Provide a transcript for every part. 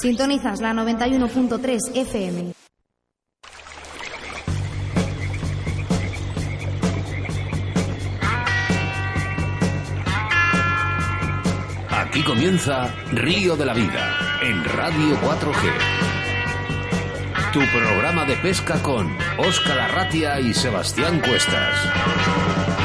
Sintonizas la 91.3 FM. Aquí comienza Río de la Vida en Radio 4G. Tu programa de pesca con Óscar Arratia y Sebastián Cuestas.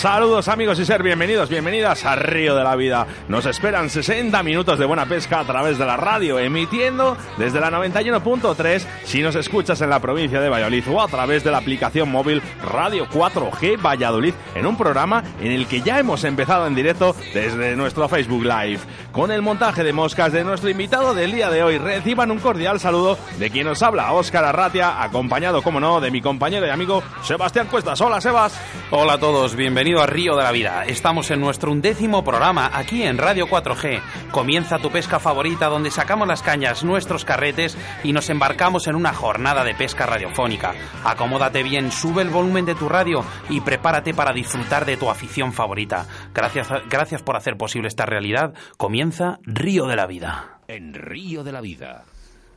Saludos amigos y ser bienvenidos, bienvenidas a Río de la Vida. Nos esperan 60 minutos de buena pesca a través de la radio, emitiendo desde la 91.3 si nos escuchas en la provincia de Valladolid o a través de la aplicación móvil Radio 4G Valladolid en un programa en el que ya hemos empezado en directo desde nuestro Facebook Live. Con el montaje de moscas de nuestro invitado del día de hoy, reciban un cordial saludo de quien nos habla, Óscar Arratia, acompañado, como no, de mi compañero y amigo Sebastián Cuestas. Hola, Sebas. Hola a todos, bienvenido a Río de la Vida. Estamos en nuestro undécimo programa aquí en Radio 4G. Comienza tu pesca favorita donde sacamos las cañas, nuestros carretes y nos embarcamos en una jornada de pesca radiofónica. Acomódate bien, sube el volumen de tu radio y prepárate para disfrutar de tu afición favorita. Gracias, gracias por hacer posible esta realidad. Comienza Río de la Vida. En Río de la Vida.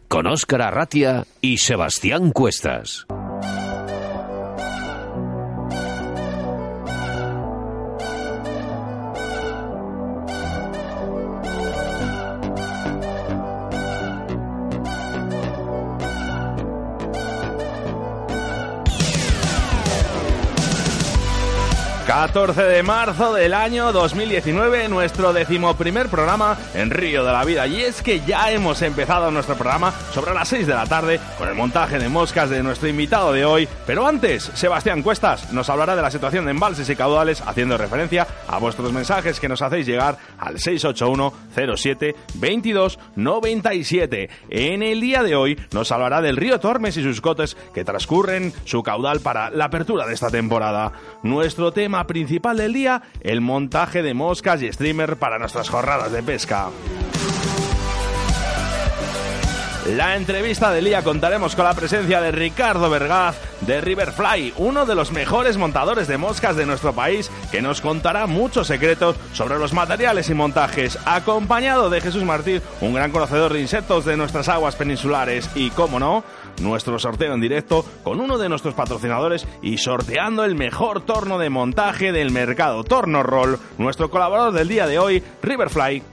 Con Óscar Arratia y Sebastián Cuestas. 14 de marzo del año 2019, nuestro decimoprimer programa en Río de la Vida. Y es que ya hemos empezado nuestro programa sobre las 6 de la tarde con el montaje de moscas de nuestro invitado de hoy. Pero antes, Sebastián Cuestas nos hablará de la situación de embalses y caudales, haciendo referencia a vuestros mensajes que nos hacéis llegar al 681 07 22 97. En el día de hoy nos hablará del río Tormes y sus cotes que transcurren su caudal para la apertura de esta temporada. Nuestro tema principal del día, el montaje de moscas y streamer para nuestras jornadas de pesca. La entrevista del día contaremos con la presencia de Ricardo Vergaz de Riverfly, uno de los mejores montadores de moscas de nuestro país, que nos contará muchos secretos sobre los materiales y montajes, acompañado de Jesús Martín, un gran conocedor de insectos de nuestras aguas peninsulares y, como no, nuestro sorteo en directo con uno de nuestros patrocinadores y sorteando el mejor torno de montaje del mercado Torno Roll, nuestro colaborador del día de hoy, Riverfly.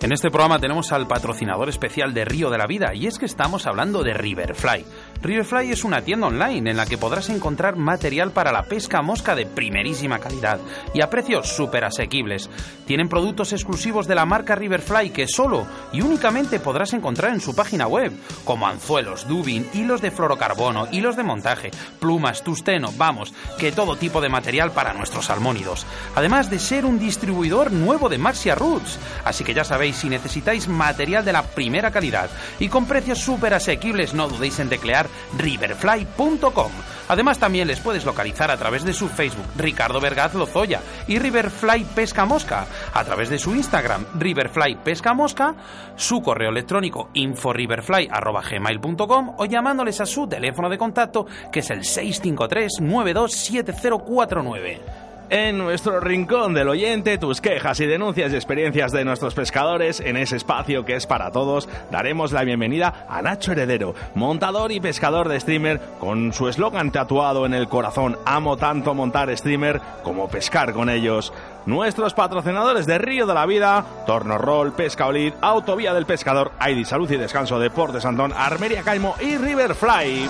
En este programa tenemos al patrocinador especial de Río de la Vida y es que estamos hablando de Riverfly. Riverfly es una tienda online en la que podrás encontrar material para la pesca mosca de primerísima calidad y a precios súper asequibles. Tienen productos exclusivos de la marca Riverfly que solo y únicamente podrás encontrar en su página web, como anzuelos, dubin, hilos de fluorocarbono, hilos de montaje, plumas, tusteno, vamos, que todo tipo de material para nuestros salmónidos. Además de ser un distribuidor nuevo de Marcia Roots. Así que ya sabéis, si necesitáis material de la primera calidad y con precios súper asequibles, no dudéis en teclear riverfly.com. Además también les puedes localizar a través de su Facebook Ricardo Vergaz Lozoya y Riverfly Pesca Mosca, a través de su Instagram Riverfly Pesca Mosca, su correo electrónico inforiverfly@gmail.com o llamándoles a su teléfono de contacto que es el 653 927049. En nuestro rincón del oyente, tus quejas y denuncias y experiencias de nuestros pescadores en ese espacio que es para todos, daremos la bienvenida a Nacho Heredero, montador y pescador de streamer, con su eslogan tatuado en el corazón, amo tanto montar streamer como pescar con ellos. Nuestros patrocinadores de Río de la Vida, Torno Roll, Pesca Olid, Autovía del Pescador, ID Salud y Descanso, Deportes Santón, Armeria Caimo y Riverfly.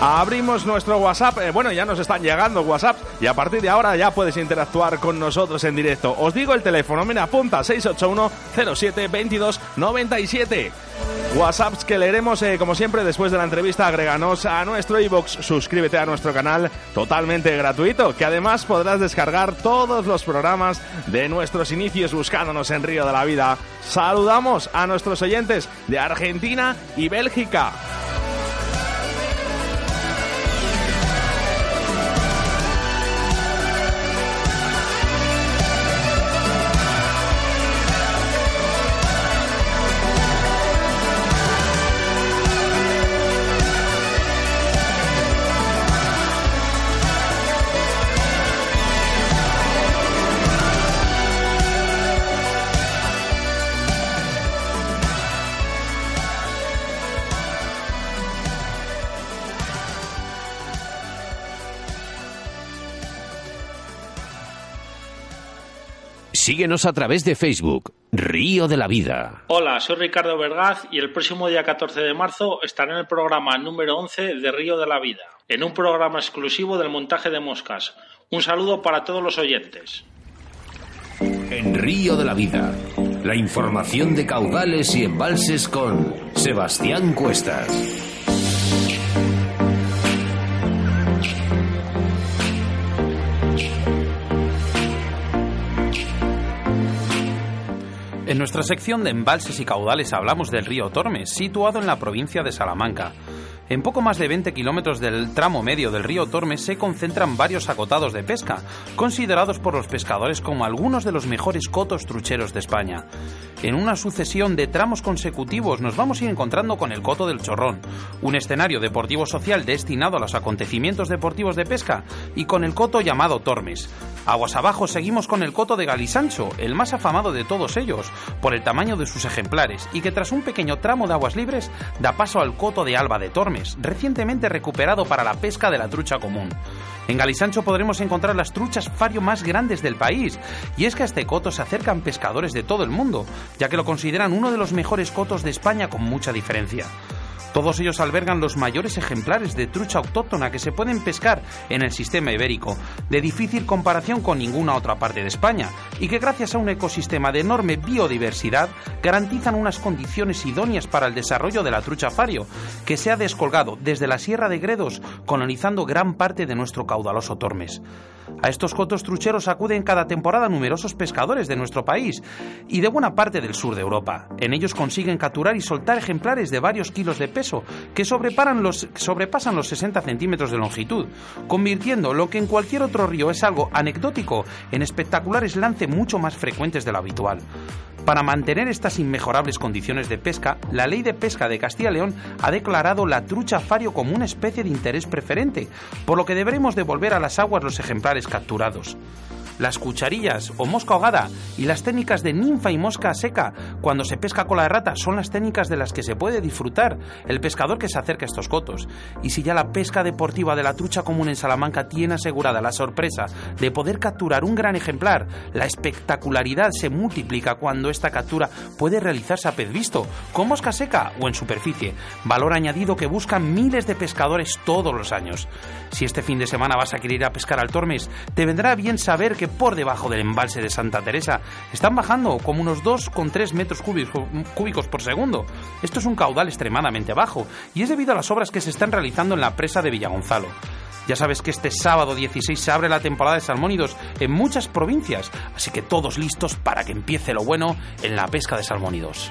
Abrimos nuestro WhatsApp, eh, bueno, ya nos están llegando WhatsApp y a partir de ahora ya puedes interactuar con nosotros en directo. Os digo el teléfono, me apunta 681 07 22 97. WhatsApps que leeremos eh, como siempre después de la entrevista. Agréganos a nuestro iBox, suscríbete a nuestro canal totalmente gratuito, que además podrás descargar todos los programas de nuestros inicios buscándonos en Río de la Vida. Saludamos a nuestros oyentes de Argentina y Bélgica. Síguenos a través de Facebook, Río de la Vida. Hola, soy Ricardo Vergaz y el próximo día 14 de marzo estaré en el programa número 11 de Río de la Vida, en un programa exclusivo del montaje de moscas. Un saludo para todos los oyentes. En Río de la Vida, la información de caudales y embalses con Sebastián Cuestas. En nuestra sección de embalses y caudales hablamos del río Tormes, situado en la provincia de Salamanca. En poco más de 20 kilómetros del tramo medio del río Tormes se concentran varios acotados de pesca, considerados por los pescadores como algunos de los mejores cotos trucheros de España. En una sucesión de tramos consecutivos nos vamos a ir encontrando con el Coto del Chorrón, un escenario deportivo social destinado a los acontecimientos deportivos de pesca, y con el coto llamado Tormes. Aguas abajo seguimos con el coto de Galisancho, el más afamado de todos ellos, por el tamaño de sus ejemplares, y que tras un pequeño tramo de aguas libres da paso al coto de Alba de Tormes recientemente recuperado para la pesca de la trucha común. En Galisancho podremos encontrar las truchas fario más grandes del país, y es que a este coto se acercan pescadores de todo el mundo, ya que lo consideran uno de los mejores cotos de España con mucha diferencia. Todos ellos albergan los mayores ejemplares de trucha autóctona que se pueden pescar en el sistema ibérico, de difícil comparación con ninguna otra parte de España, y que gracias a un ecosistema de enorme biodiversidad garantizan unas condiciones idóneas para el desarrollo de la trucha fario, que se ha descolgado desde la Sierra de Gredos, colonizando gran parte de nuestro caudaloso Tormes. A estos cotos trucheros acuden cada temporada numerosos pescadores de nuestro país y de buena parte del sur de Europa. En ellos consiguen capturar y soltar ejemplares de varios kilos de que sobrepasan los, sobrepasan los 60 centímetros de longitud, convirtiendo lo que en cualquier otro río es algo anecdótico en espectaculares lance mucho más frecuentes de lo habitual. Para mantener estas inmejorables condiciones de pesca, la Ley de Pesca de Castilla y León ha declarado la trucha fario como una especie de interés preferente, por lo que deberemos devolver a las aguas los ejemplares capturados las cucharillas o mosca ahogada y las técnicas de ninfa y mosca seca cuando se pesca cola de rata son las técnicas de las que se puede disfrutar el pescador que se acerca a estos cotos. Y si ya la pesca deportiva de la trucha común en Salamanca tiene asegurada la sorpresa de poder capturar un gran ejemplar, la espectacularidad se multiplica cuando esta captura puede realizarse a pez visto, con mosca seca o en superficie, valor añadido que buscan miles de pescadores todos los años. Si este fin de semana vas a querer ir a pescar al Tormes, te vendrá bien saber que por debajo del embalse de Santa Teresa están bajando como unos 2,3 metros cúbicos por segundo. Esto es un caudal extremadamente bajo y es debido a las obras que se están realizando en la presa de Villagonzalo. Ya sabes que este sábado 16 se abre la temporada de salmónidos en muchas provincias, así que todos listos para que empiece lo bueno en la pesca de salmónidos.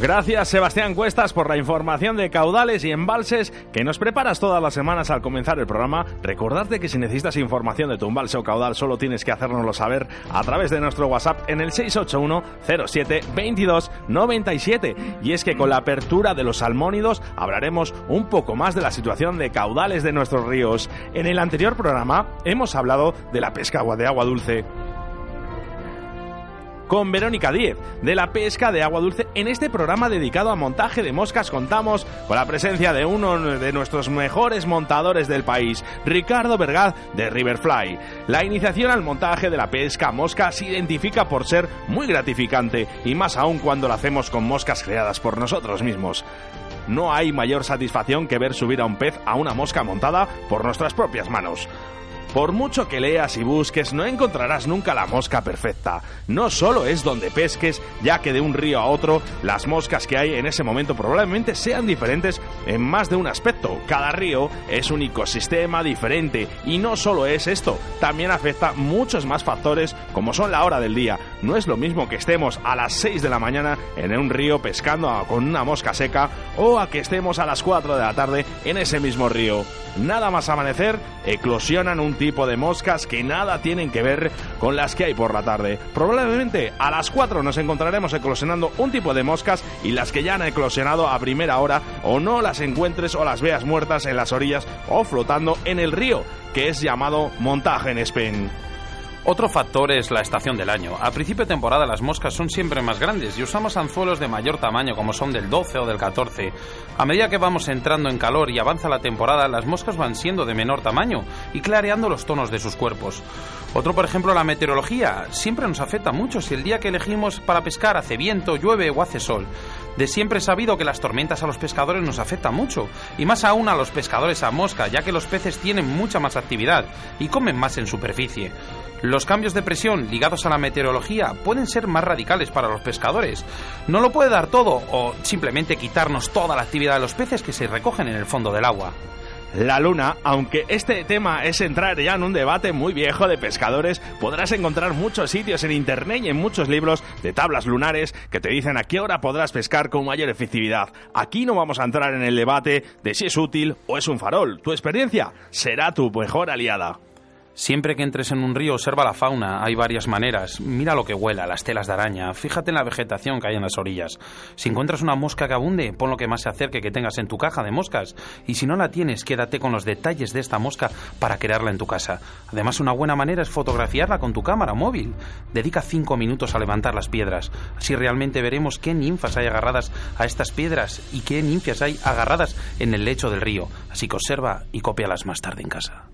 Gracias Sebastián Cuestas por la información de caudales y embalses que nos preparas todas las semanas al comenzar el programa. Recordarte que si necesitas información de tu embalse o caudal solo tienes que hacérnoslo saber a través de nuestro WhatsApp en el 681 07 22 97. Y es que con la apertura de los salmónidos hablaremos un poco más de la situación de caudales de nuestros ríos. En el anterior programa hemos hablado de la pesca de agua dulce con Verónica Díez, de la pesca de agua dulce. En este programa dedicado a montaje de moscas contamos con la presencia de uno de nuestros mejores montadores del país, Ricardo Vergaz de Riverfly. La iniciación al montaje de la pesca mosca se identifica por ser muy gratificante y más aún cuando lo hacemos con moscas creadas por nosotros mismos. No hay mayor satisfacción que ver subir a un pez a una mosca montada por nuestras propias manos. Por mucho que leas y busques, no encontrarás nunca la mosca perfecta. No solo es donde pesques, ya que de un río a otro, las moscas que hay en ese momento probablemente sean diferentes en más de un aspecto. Cada río es un ecosistema diferente y no solo es esto, también afecta muchos más factores como son la hora del día. No es lo mismo que estemos a las 6 de la mañana en un río pescando con una mosca seca o a que estemos a las 4 de la tarde en ese mismo río. Nada más amanecer, eclosionan un tipo de moscas que nada tienen que ver con las que hay por la tarde. Probablemente a las 4 nos encontraremos eclosionando un tipo de moscas y las que ya han eclosionado a primera hora o no las encuentres o las veas muertas en las orillas o flotando en el río, que es llamado montaje en Spain. Otro factor es la estación del año. A principio de temporada las moscas son siempre más grandes y usamos anzuelos de mayor tamaño como son del 12 o del 14. A medida que vamos entrando en calor y avanza la temporada, las moscas van siendo de menor tamaño y clareando los tonos de sus cuerpos. Otro, por ejemplo, la meteorología. Siempre nos afecta mucho si el día que elegimos para pescar hace viento, llueve o hace sol. De siempre he sabido que las tormentas a los pescadores nos afectan mucho, y más aún a los pescadores a mosca, ya que los peces tienen mucha más actividad y comen más en superficie. Los cambios de presión ligados a la meteorología pueden ser más radicales para los pescadores. No lo puede dar todo o simplemente quitarnos toda la actividad de los peces que se recogen en el fondo del agua la luna, aunque este tema es entrar ya en un debate muy viejo de pescadores, podrás encontrar muchos sitios en internet y en muchos libros de tablas lunares que te dicen a qué hora podrás pescar con mayor efectividad. Aquí no vamos a entrar en el debate de si es útil o es un farol. Tu experiencia será tu mejor aliada. Siempre que entres en un río, observa la fauna. Hay varias maneras. Mira lo que huela, las telas de araña. Fíjate en la vegetación que hay en las orillas. Si encuentras una mosca que abunde, pon lo que más se acerque que tengas en tu caja de moscas. Y si no la tienes, quédate con los detalles de esta mosca para crearla en tu casa. Además, una buena manera es fotografiarla con tu cámara móvil. Dedica cinco minutos a levantar las piedras. Así realmente veremos qué ninfas hay agarradas a estas piedras y qué ninfias hay agarradas en el lecho del río. Así que observa y cópialas más tarde en casa.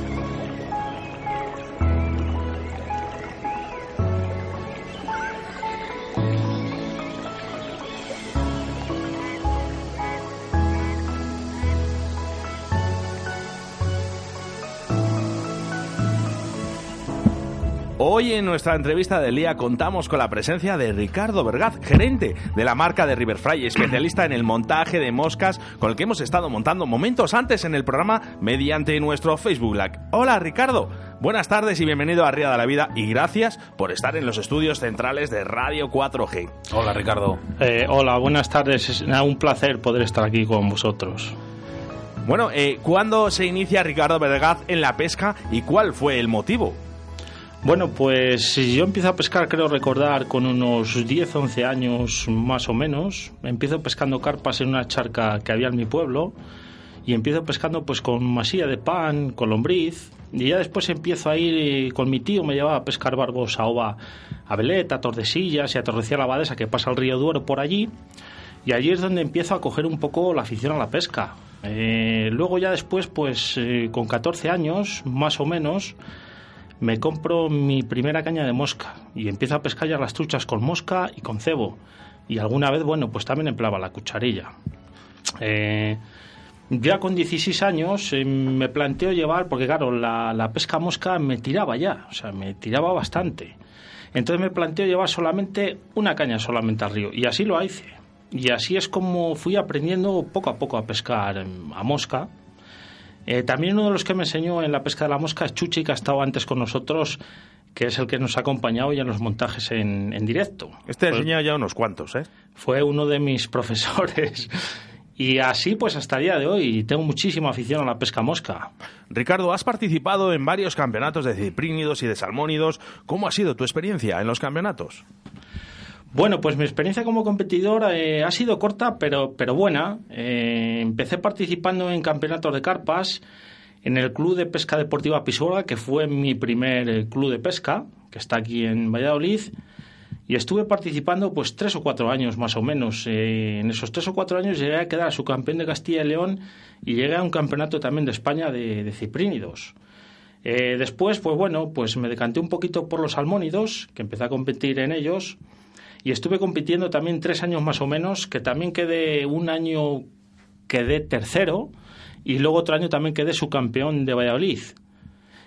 Hoy en nuestra entrevista del día contamos con la presencia de Ricardo Vergaz, gerente de la marca de Riverfly, especialista en el montaje de moscas con el que hemos estado montando momentos antes en el programa mediante nuestro Facebook Live. Hola Ricardo, buenas tardes y bienvenido a Ría de la Vida y gracias por estar en los estudios centrales de Radio 4G. Hola Ricardo. Eh, hola, buenas tardes, es un placer poder estar aquí con vosotros. Bueno, eh, ¿cuándo se inicia Ricardo Vergaz en la pesca y cuál fue el motivo? Bueno, pues yo empiezo a pescar, creo recordar, con unos 10, 11 años más o menos. Empiezo pescando carpas en una charca que había en mi pueblo y empiezo pescando pues con masilla de pan, con lombriz y ya después empiezo a ir con mi tío, me llevaba a pescar barbos a Ova, a Beleta, a Tordesillas y a Torrecía la Abadesa que pasa el río Duero por allí y allí es donde empiezo a coger un poco la afición a la pesca. Eh, luego ya después pues eh, con 14 años más o menos me compro mi primera caña de mosca y empiezo a pescar ya las truchas con mosca y con cebo. Y alguna vez, bueno, pues también empleaba la cucharilla. Eh, ya con 16 años eh, me planteo llevar, porque claro, la, la, pesca mosca me tiraba ya, o sea, me tiraba bastante. Entonces me planteo llevar solamente una caña solamente al río y así lo hice. Y así es como fui aprendiendo poco a poco a pescar a mosca eh, también uno de los que me enseñó en la pesca de la mosca es Chuchi, que ha estado antes con nosotros, que es el que nos ha acompañado ya en los montajes en, directo. Este ha enseñado ya unos cuantos, ¿eh? Fue uno de mis profesores. Y así, pues hasta el día de hoy, tengo muchísima afición a la pesca mosca. Ricardo, has participado en varios campeonatos de ciprínidos y de salmónidos. ¿Cómo ha sido tu experiencia en los campeonatos? Bueno, pues mi experiencia como competidor eh, ha sido corta, pero, pero buena. Eh, empecé participando en campeonatos de carpas en el Club de Pesca Deportiva Pisola, que fue mi primer eh, club de pesca, que está aquí en Valladolid. Y estuve participando pues tres o cuatro años más o menos. en esos tres o cuatro años llegué a quedar subcampeón de Castilla y León y llegué a un campeonato también de España de, de ciprínidos. después, pues bueno, pues me decanté un poquito por los salmónidos, que empecé a competir en ellos y estuve compitiendo también tres años más o menos, que también quedé un año quedé tercero y luego otro año también quedé subcampeón de Valladolid.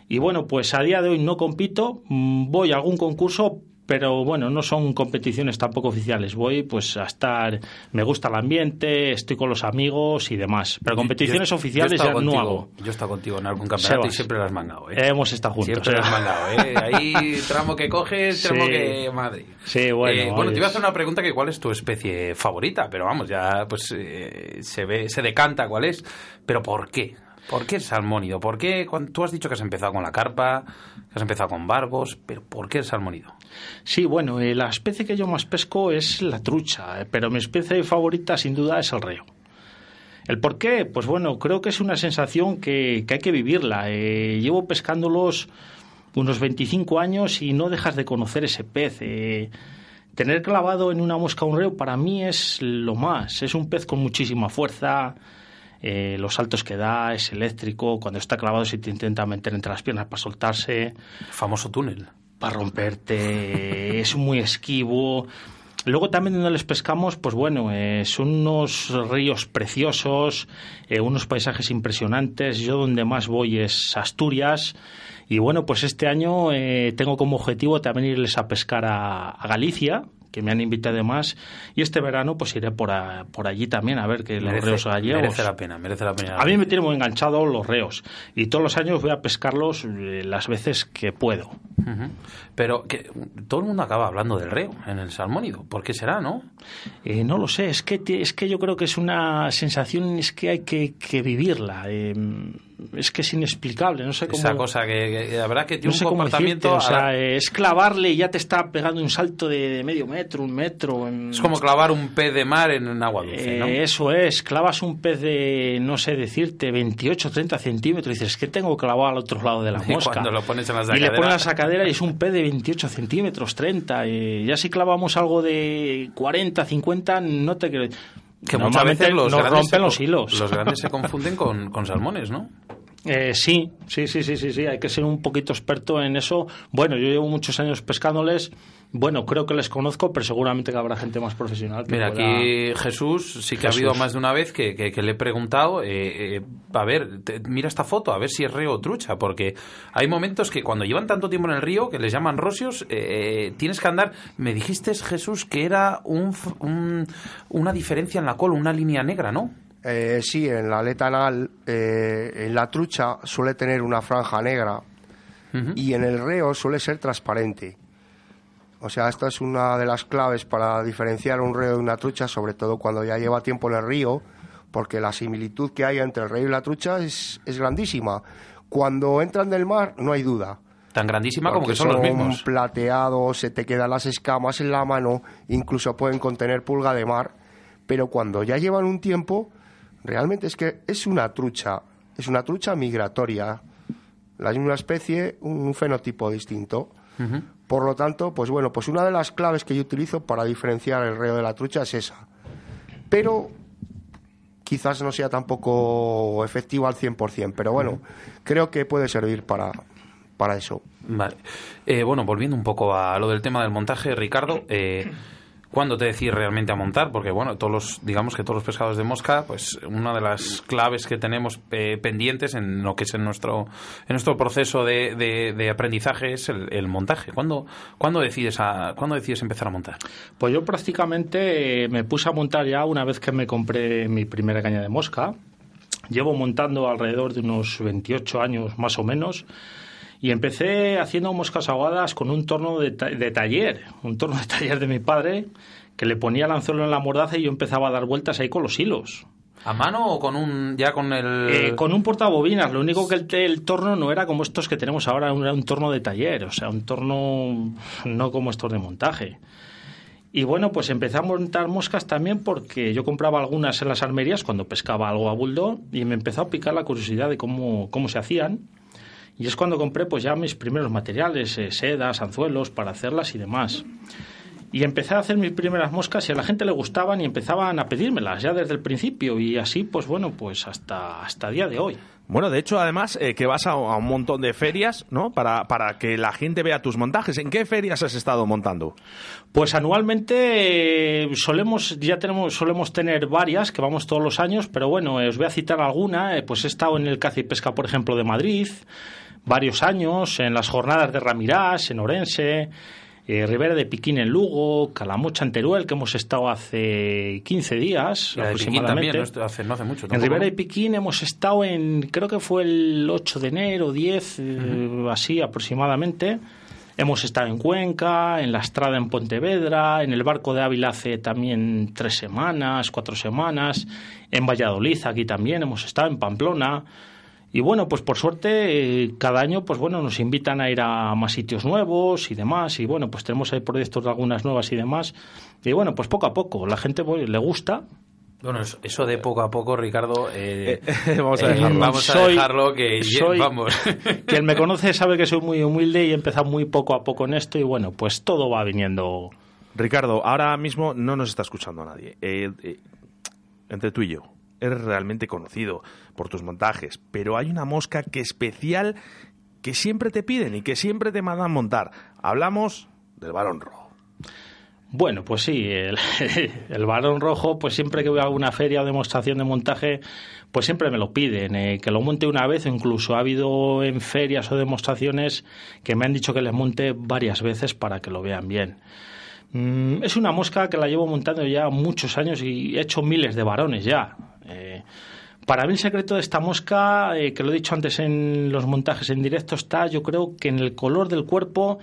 Y bueno, pues a día de hoy no compito, mm, voy a algún concurso, pero bueno, no son competiciones tampoco oficiales. Voy pues a estar, me gusta el ambiente, estoy con los amigos y demás. Pero competiciones oficiales ya no hago. Yo he estado contigo en algún campeonato y siempre las has mangado. ¿eh? Hemos estado juntos. Siempre las has mangado. ¿eh? Ahí tramo que coges, tramo que... Madre. Sí, bueno. Eh, bueno, te iba a hacer una pregunta que cuál es tu especie favorita, pero vamos, ya pues eh, se ve, se decanta cuál es. Pero ¿por qué? ¿Por qué el salmónido? ¿Por qué? Tú has dicho que has empezado con la carpa, que has empezado con barbos, pero ¿por qué el salmónido? Sí, bueno, eh, la especie que yo más pesco es la trucha, eh, pero mi especie favorita sin duda es el reo. ¿El por qué? Pues bueno, creo que es una sensación que, hay que vivirla. Eh, llevo pescándolos unos 25 años y no dejas de conocer ese pez. tener clavado en una mosca un reo para mí es lo más. Es un pez con muchísima fuerza, eh, los saltos que da, es eléctrico, cuando está clavado se te intenta meter entre las piernas para soltarse. famoso túnel. Para romperte, es muy esquivo. Luego también donde les pescamos, pues bueno, eh, son unos ríos preciosos, eh, unos paisajes impresionantes. Yo donde más voy es Asturias. Y bueno, pues este año tengo como objetivo también irles a pescar a Galicia, que me han invitado además y este verano pues iré por, por allí también a ver que los reos gallegos merece la pena merece la pena. A mí me tienen muy enganchado los reos. Y todos los años voy a pescarlos eh, las veces que puedo. Pero que todo el mundo acaba hablando del reo en el salmónido. ¿por qué será no? Eh, no lo sé. Es que es que yo creo que es una sensación es que hay que, que vivirla. Eh, es que es inexplicable, no sé cómo... Esa cosa que, la verdad que tiene un comportamiento... o sea, es clavarle y ya te está pegando un salto de, medio metro, un metro... Es como clavar un pez de mar en agua dulce, ¿no? Eh, eso es, clavas un pez de, no sé decirte, 28, 30 centímetros y dices, ¿qué tengo clavado al otro lado de la mosca? Y cuando lo pones en la sacadera... Y le pones la sacadera y es un pez de 28 centímetros, 30. Y ya si clavamos algo de 40, 50, no te quiero que muchas veces los nos rompen los hilos. Los grandes se confunden con, con salmones, ¿no? Eh, sí, sí, sí, sí, sí, sí, hay que ser un poquito experto en eso. Bueno, yo llevo muchos años pescándoles. Bueno, creo que les conozco, pero seguramente que habrá gente más profesional. Mira, aquí Jesús sí que ha habido más de una vez que, le he preguntado, eh, eh, a ver, mira esta foto, a ver si es río o trucha, porque hay momentos que cuando llevan tanto tiempo en el río, que les llaman rosios, tienes que andar. Me dijiste, Jesús, que era un, una diferencia en la cola, una línea negra, ¿no? Eh, sí, en la aleta anal, eh, en la trucha suele tener una franja negra y en el reo suele ser transparente. O sea, esta es una de las claves para diferenciar un reo de una trucha, sobre todo cuando ya lleva tiempo en el río, porque la similitud que hay entre el reo y la trucha es, es grandísima. Cuando entran del mar, no hay duda. Tan grandísima como que son, los mismos. plateados, se te quedan las escamas en la mano, incluso pueden contener pulga de mar, pero cuando ya llevan un tiempo, realmente es que es una trucha, es una trucha migratoria, la misma especie, un fenotipo distinto. Por lo tanto, pues bueno, pues una de las claves que yo utilizo para diferenciar el reo de la trucha es esa. Pero quizás no sea tampoco efectivo al 100%, pero bueno, creo que puede servir para, para eso. Vale. Eh, bueno, volviendo un poco a lo del tema del montaje, Ricardo, eh, cuándo te decides realmente a montar, porque bueno, todos los, digamos que todos los pescados de mosca, pues una de las claves que tenemos eh, pendientes en lo que es en nuestro, en nuestro proceso de, de, aprendizaje es el, montaje. ¿Cuándo, ¿cuándo, decides ¿Cuándo decides empezar a montar? Pues yo prácticamente me puse a montar ya una vez que me compré mi primera caña de mosca. Llevo montando alrededor de unos 28 años más o menos. Y empecé haciendo moscas ahogadas con un torno de, taller, un torno de taller de mi padre, que le ponía el anzuelo en la mordaza y yo empezaba a dar vueltas ahí con los hilos. ¿A mano o con un ya con el...? Eh, con un portabobinas. Lo único que el, torno no era como estos que tenemos ahora, era un torno de taller, o sea, un torno no como estos de montaje. Y bueno, pues empecé a montar moscas también porque yo compraba algunas en las armerías cuando pescaba algo a buldo y me empezó a picar la curiosidad de cómo, cómo se hacían. Y es cuando compré pues ya mis primeros materiales, eh, sedas, anzuelos para hacerlas y demás. Y empecé a hacer mis primeras moscas y a la gente le gustaban y empezaban a pedírmelas ya desde el principio y así pues bueno pues hasta hasta día de hoy. Bueno, de hecho, además, eh, que vas a, un montón de ferias, ¿no? Para, para que la gente vea tus montajes. ¿En qué ferias has estado montando? Pues anualmente eh, solemos, ya tenemos, solemos tener varias, que vamos todos los años, pero bueno, os voy a citar alguna. pues he estado en el Caza y Pesca, por ejemplo, de Madrid, varios años, en las jornadas de Ramirás, en Orense, eh, Ribera de Piquín en Lugo, Calamocha en Teruel, que hemos estado hace 15 días La aproximadamente. también, no, hace, no hace mucho. En tampoco, ¿no? de Piquín hemos estado en, creo que fue el 8 de enero, 10, eh, así aproximadamente. Hemos estado en Cuenca, en La Estrada en Pontevedra, en el Barco de Ávila hace también tres semanas, cuatro semanas, en Valladolid aquí también hemos estado, en Pamplona. Y bueno, pues por suerte eh, cada año pues bueno nos invitan a ir a más sitios nuevos y demás y bueno pues tenemos ahí proyectos de algunas nuevas y demás y bueno pues poco a poco la gente pues, le gusta Bueno, eso, de poco a poco, Ricardo. eh, vamos a eh, dejarlo. Vamos a dejarlo que soy- vamos. Quien me conoce sabe que soy muy humilde y he empezado muy poco a poco en esto y bueno, pues todo va viniendo. Ricardo, ahora mismo no nos está escuchando nadie. Eh, eh, entre tú y yo, realmente conocido por tus montajes, pero hay una mosca que especial que siempre te piden y que siempre te mandan montar. Hablamos del varón rojo. Bueno, pues sí, el, el rojo, pues siempre que voy a alguna feria o demostración de montaje, pues siempre me lo piden, eh, que lo monte una vez incluso ha habido en ferias o demostraciones que me han dicho que les monte varias veces para que lo vean bien. Mm, es una mosca que la llevo montando ya muchos años y he hecho miles de varones ya. Eh, para mí el secreto de esta mosca, eh, que lo he dicho antes en los montajes en directo, está yo creo que en el color del cuerpo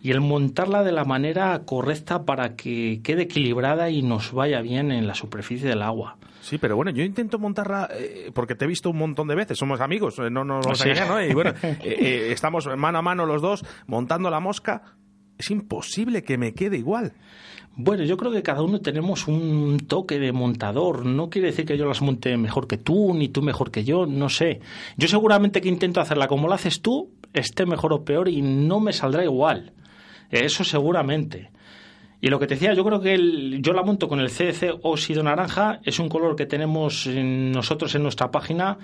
y el montarla de la manera correcta para que quede equilibrada y nos vaya bien en la superficie del agua. Sí, pero bueno, yo intento montarla eh, porque te he visto un montón de veces, somos amigos, no nos vamos a Sí. engañar, ¿no? Y bueno, estamos mano a mano los dos montando la mosca. Es imposible que me quede igual. Bueno, yo creo que cada uno tenemos un toque de montador. No quiere decir que yo las monte mejor que tú, ni tú mejor que yo, no sé. Yo seguramente que intento hacerla como la haces tú, esté mejor o peor y no me saldrá igual. Eso seguramente. Y lo que te decía, yo creo que el- yo la monto con el CDC óxido naranja, es un color que tenemos en- nosotros en nuestra página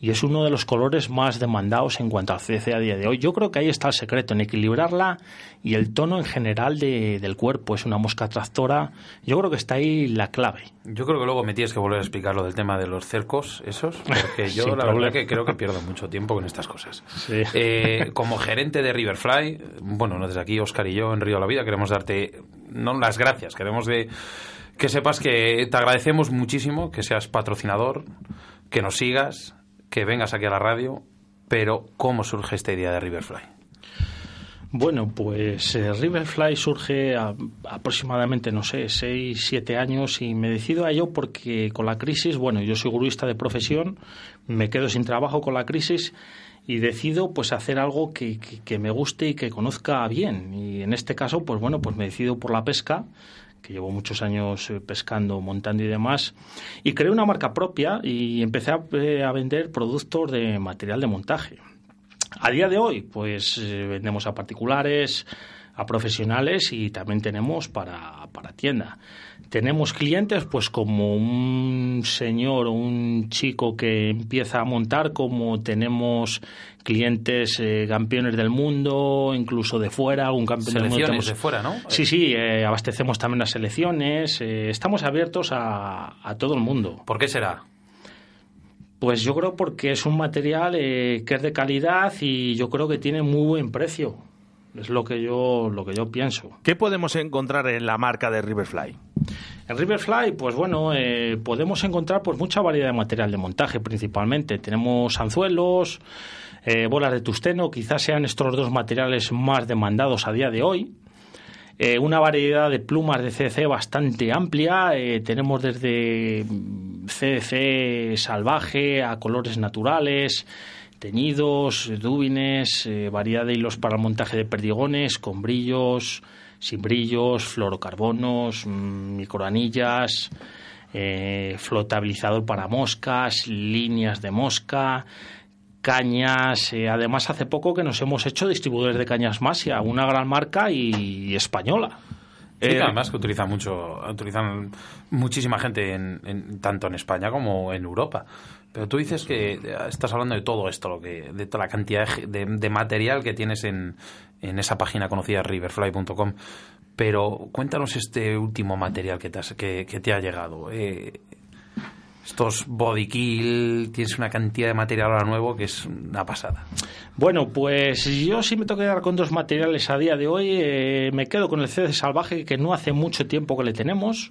y es uno de los colores más demandados en cuanto al CDC a día de hoy. Yo creo que ahí está el secreto, en equilibrarla y el tono en general de- del cuerpo. Es una mosca tractora. Yo creo que está ahí la clave. Yo creo que luego me tienes que volver a explicar lo del tema de los cercos, esos, porque yo la problema. verdad que creo que pierdo mucho tiempo con estas cosas. Sí. Eh, como gerente de Riverfly, bueno, desde aquí Oscar y yo en Río de la Vida queremos darte, no las gracias, queremos de que sepas que te agradecemos muchísimo que seas patrocinador, que nos sigas, que vengas aquí a la radio, pero ¿cómo surge esta idea de Riverfly? Bueno, pues eh, Riverfly surge a- aproximadamente, no sé, 6, 7 años y me decido a ello porque con la crisis, bueno, yo soy guruista de profesión, me quedo sin trabajo con la crisis y decido pues hacer algo que, que- que me guste y que conozca bien. Y en este caso, pues bueno, pues me decido por la pesca que llevo muchos años eh, pescando, montando y demás, y creé una marca propia y empecé a, eh, a vender productos de material de montaje. A día de hoy, pues eh, vendemos a particulares, a profesionales y también tenemos para, para tienda. Tenemos clientes, pues como un señor o un chico que empieza a montar, como tenemos clientes eh, campeones del mundo, incluso de fuera, un campeón del mundo. De fuera, ¿no? Sí, sí, eh, abastecemos también las selecciones, eh, estamos abiertos a, a todo el mundo. ¿Por qué será? Pues yo creo porque es un material eh, que es de calidad y yo creo que tiene muy buen precio. Es lo que yo lo que yo pienso. ¿Qué podemos encontrar en la marca de Riverfly? En Riverfly, pues bueno, eh, podemos encontrar pues mucha variedad de material de montaje principalmente. Tenemos anzuelos, eh, bolas de tusteno, quizás sean estos dos materiales más demandados a día de hoy. Eh, una variedad de plumas de CDC bastante amplia. tenemos desde CDC salvaje a colores naturales, teñidos, dúbines, eh, variedad de hilos para el montaje de perdigones, con brillos, sin brillos, fluorocarbonos, mm, microanillas, eh, flotabilizador para moscas, líneas de mosca, cañas. eh, además, hace poco que nos hemos hecho distribuidores de cañas Masia, una gran marca y, española. Eh, que además que utilizan mucho, utilizan muchísima gente en, en- tanto en España como en Europa. Pero tú dices que estás hablando de todo esto, lo que, de toda la cantidad de, de- de material que tienes en, en esa página conocida riverfly.com. Pero cuéntanos este último material que te, has- que, que te ha llegado. Eh, Estos body kill, tienes una cantidad de material ahora nuevo que es una pasada. Bueno, pues yo sí me tengo que quedar con dos materiales a día de hoy. Eh, me quedo con el CD salvaje que no hace mucho tiempo que le tenemos.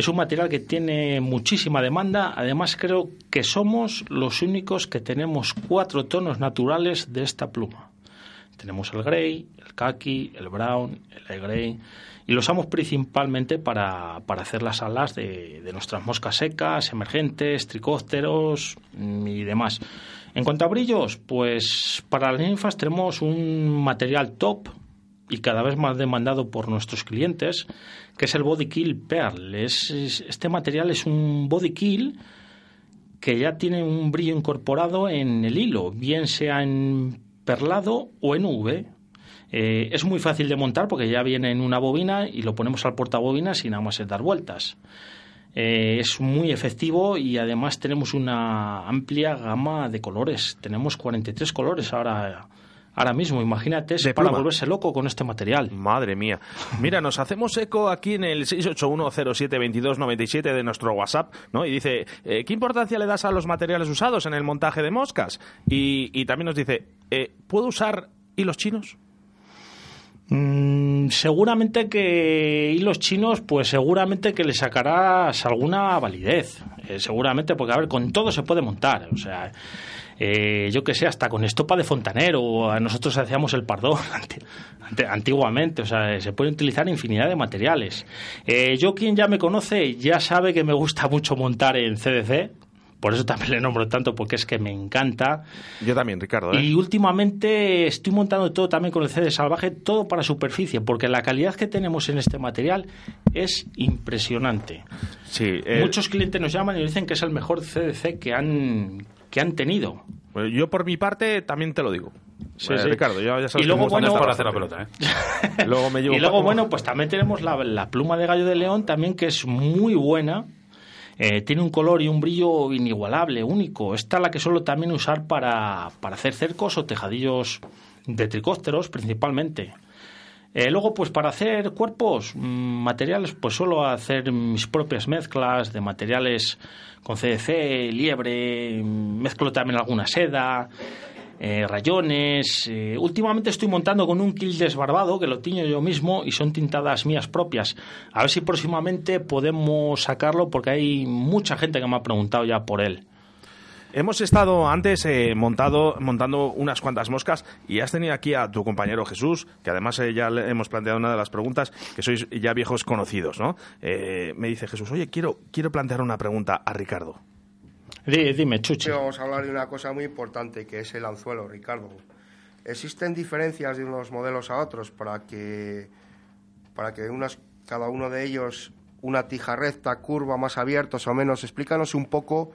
Es un material que tiene muchísima demanda. Además, creo que somos los únicos que tenemos cuatro tonos naturales de esta pluma. Tenemos el grey, el khaki, el brown, el grey y lo usamos principalmente para, para hacer las alas de, de, nuestras moscas secas, emergentes, tricópteros mm, y demás. En cuanto a brillos, pues para las ninfas tenemos un material top y cada vez más demandado por nuestros clientes, que es el Body Kill Pearl. Es, es, este material es un Body Kill que ya tiene un brillo incorporado en el hilo, bien sea en perlado o en V. Eh, es muy fácil de montar porque ya viene en una bobina y lo ponemos al portabobinas y nada más es dar vueltas. Eh, es muy efectivo y además tenemos una amplia gama de colores. Tenemos 43 colores ahora ahora mismo. Imagínate De para pluma. volverse loco con este material. Madre mía. Mira, nos hacemos eco aquí en el 681072297 de nuestro WhatsApp, ¿no? Y dice, eh, ¿qué importancia le das a los materiales usados en el montaje de moscas? Y, y también nos dice, eh, ¿puedo usar hilos chinos? Mm, seguramente que hilos chinos, pues seguramente que le sacarás alguna validez. Eh, seguramente, porque a ver, con todo se puede montar. O sea, eh, yo que sé, hasta con estopa de fontanero, nosotros hacíamos el pardón antiguamente, o sea, se pueden utilizar infinidad de materiales. Eh, yo quien ya me conoce ya sabe que me gusta mucho montar en CDC, por eso también le nombro tanto, porque es que me encanta. Yo también, Ricardo. ¿eh? Y últimamente estoy montando todo también con el CD salvaje, todo para superficie, porque la calidad que tenemos en este material es impresionante. Sí, eh, Muchos clientes nos llaman y nos dicen que es el mejor CDC que han, que han tenido. pues yo por mi parte también te lo digo. Sí, Eh, sí. Ricardo, ya, ya sabes Y luego, que me gusta bueno, por hacer la pelota, ¿eh? Luego me llevo Y luego, bueno, pues también tenemos la, la pluma de gallo de león, también que es muy buena. Eh, tiene un color y un brillo inigualable, único. Esta es la que suelo también usar para, para hacer cercos o tejadillos de tricópteros, principalmente. Eh, luego, pues para hacer cuerpos, mm, materiales, pues suelo hacer mis propias mezclas de materiales con CDC, liebre, mm, mezclo también alguna seda, eh, rayones. eh, últimamente estoy montando con un kill desbarbado que lo tiño yo mismo y son tintadas mías propias. A ver si próximamente podemos sacarlo porque hay mucha gente que me ha preguntado ya por él. Hemos estado antes eh, montado, montando unas cuantas moscas y has tenido aquí a tu compañero Jesús, que además eh, ya le hemos planteado una de las preguntas, que sois ya viejos conocidos, ¿no? Eh, me dice Jesús, oye, quiero, quiero plantear una pregunta a Ricardo. Di- Dime, Chuchi. Vamos a hablar de una cosa muy importante que es el anzuelo, Ricardo. ¿Existen diferencias de unos modelos a otros para que, para que unas, cada uno de ellos una tija recta, curva, más abiertos o menos? Explícanos un poco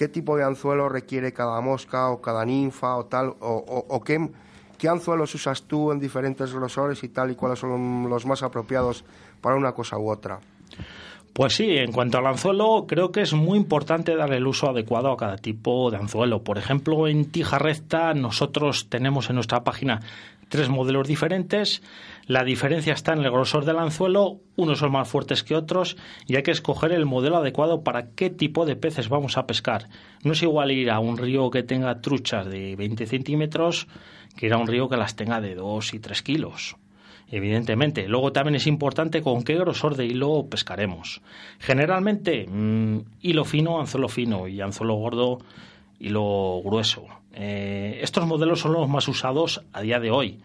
qué tipo de anzuelo requiere cada mosca o cada ninfa o tal, o, qué anzuelos usas tú en diferentes grosores y tal, y cuáles son los más apropiados para una cosa u otra. Pues sí, en cuanto al anzuelo, creo que es muy importante dar el uso adecuado a cada tipo de anzuelo. Por ejemplo, en tija recta nosotros tenemos en nuestra página tres modelos diferentes. La diferencia está en el grosor del anzuelo, unos son más fuertes que otros y hay que escoger el modelo adecuado para qué tipo de peces vamos a pescar. No es igual ir a un río que tenga truchas de 20 centímetros que ir a un río que las tenga de 2 y 3 kilos evidentemente. Luego también es importante con qué grosor de hilo pescaremos. Generalmente, mm, hilo fino, anzuelo fino y anzuelo gordo, hilo grueso. Eh, estos modelos son los más usados a día de hoy.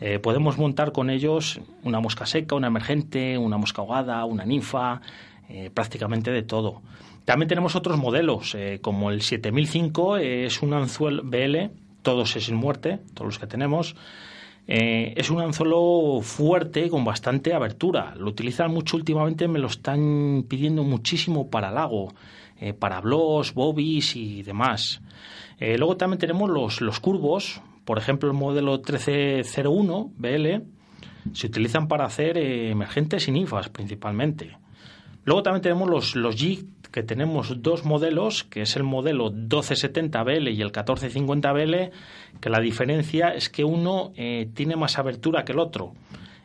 Eh, podemos montar con ellos una mosca seca, una emergente, una mosca ahogada, una ninfa, eh, prácticamente de todo. También tenemos otros modelos, como el 7005, eh, es un anzuelo BL, todos es sin muerte, todos los que tenemos. Es un anzuelo fuerte con bastante abertura. Lo utilizan mucho últimamente, me lo están pidiendo muchísimo para lago, para blogs, bobbies y demás. Eh, luego también tenemos los, los curvos, por ejemplo el modelo 1301 BL, se utilizan para hacer eh, emergentes y ninfas principalmente. Luego también tenemos los, los jig, que tenemos dos modelos, que es el modelo 1270BL y el 1450BL, que la diferencia es que uno eh, tiene más abertura que el otro.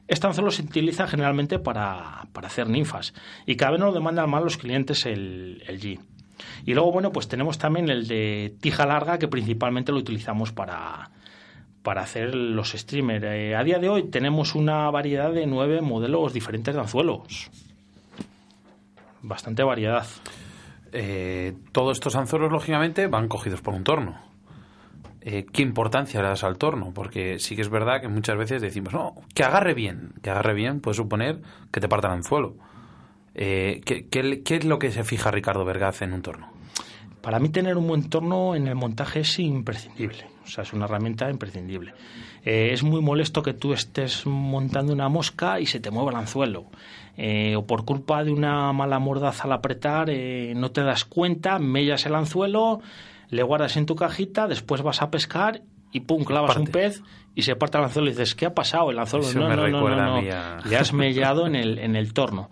Este anzuelo se utiliza generalmente para, para hacer ninfas y cada vez nos lo demandan más los clientes el, el G. Y luego, bueno, pues tenemos también el de tija larga, que principalmente lo utilizamos para, para hacer los streamers. Eh, a día de hoy tenemos una variedad de nueve modelos diferentes de anzuelos. Bastante variedad. Eh, todos estos anzuelos, lógicamente, van cogidos por un torno. Eh, ¿Qué importancia le das al torno? Porque sí que es verdad que muchas veces decimos, no, que agarre bien. Que agarre bien puede suponer que te parta el anzuelo. Eh, ¿qué, qué, qué es lo que se fija Ricardo Vergaz en un torno? Para mí tener un buen torno en el montaje es imprescindible, o sea, es una herramienta imprescindible. Eh, es muy molesto que tú estés montando una mosca y se te mueva el anzuelo. Eh, o por culpa de una mala mordaza al apretar eh, no te das cuenta, mellas el anzuelo, le guardas en tu cajita, después vas a pescar y pum, clavas Parte. un pez y se parte el anzuelo y dices, ¿qué ha pasado? El anzuelo Eso no, me no, no, no, a- Le has mellado en el, en el torno.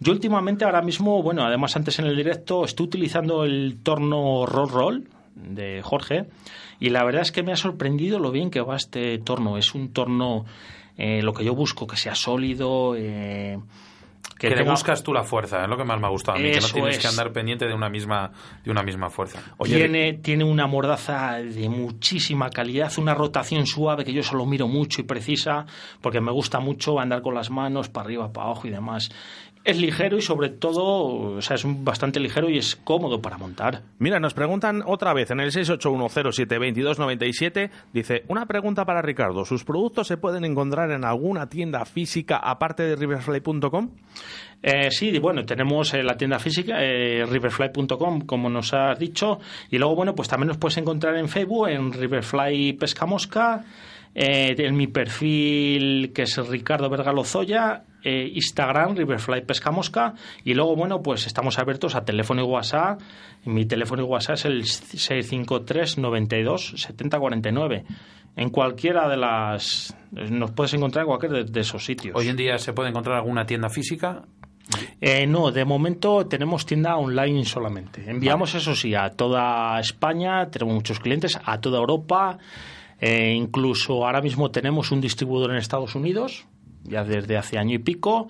Yo últimamente, ahora mismo, bueno, además antes en el directo, estoy utilizando el torno Roll Roll de Jorge y la verdad es que me ha sorprendido lo bien que va este torno. Es un torno, eh, lo que yo busco, que sea sólido, eh, Que, le tenga- buscas tú la fuerza, es lo que más me ha gustado a mí, que no tienes es. que andar pendiente de una misma, de una misma fuerza. tiene, tiene una mordaza de muchísima calidad, una rotación suave que yo solo miro mucho y precisa, porque me gusta mucho andar con las manos para arriba, para abajo y demás. Es ligero y sobre todo, o sea, es bastante ligero y es cómodo para montar. Mira, nos preguntan otra vez en el 681072297. Dice, una pregunta para Ricardo. ¿Sus productos se pueden encontrar en alguna tienda física aparte de riverfly.com? Eh, sí, bueno, tenemos eh, la tienda física, eh, riverfly.com, como nos has dicho, y luego, bueno, pues también nos puedes encontrar en Facebook, en Riverfly Pesca Mosca, eh, en mi perfil, que es Ricardo Verga Lozoya, eh, Instagram, Riverfly Pesca Mosca, y luego, bueno, pues estamos abiertos a teléfono y WhatsApp. Mi teléfono y WhatsApp es el 653 92 70 49. En cualquiera de las. Nos puedes encontrar en cualquiera de- de esos sitios. Hoy en día se puede encontrar alguna tienda física. Eh, no, de momento tenemos tienda online solamente. Enviamos, eso sí, a toda España, tenemos muchos clientes, a toda Europa. Eh, incluso ahora mismo tenemos un distribuidor en Estados Unidos, ya desde hace año y pico.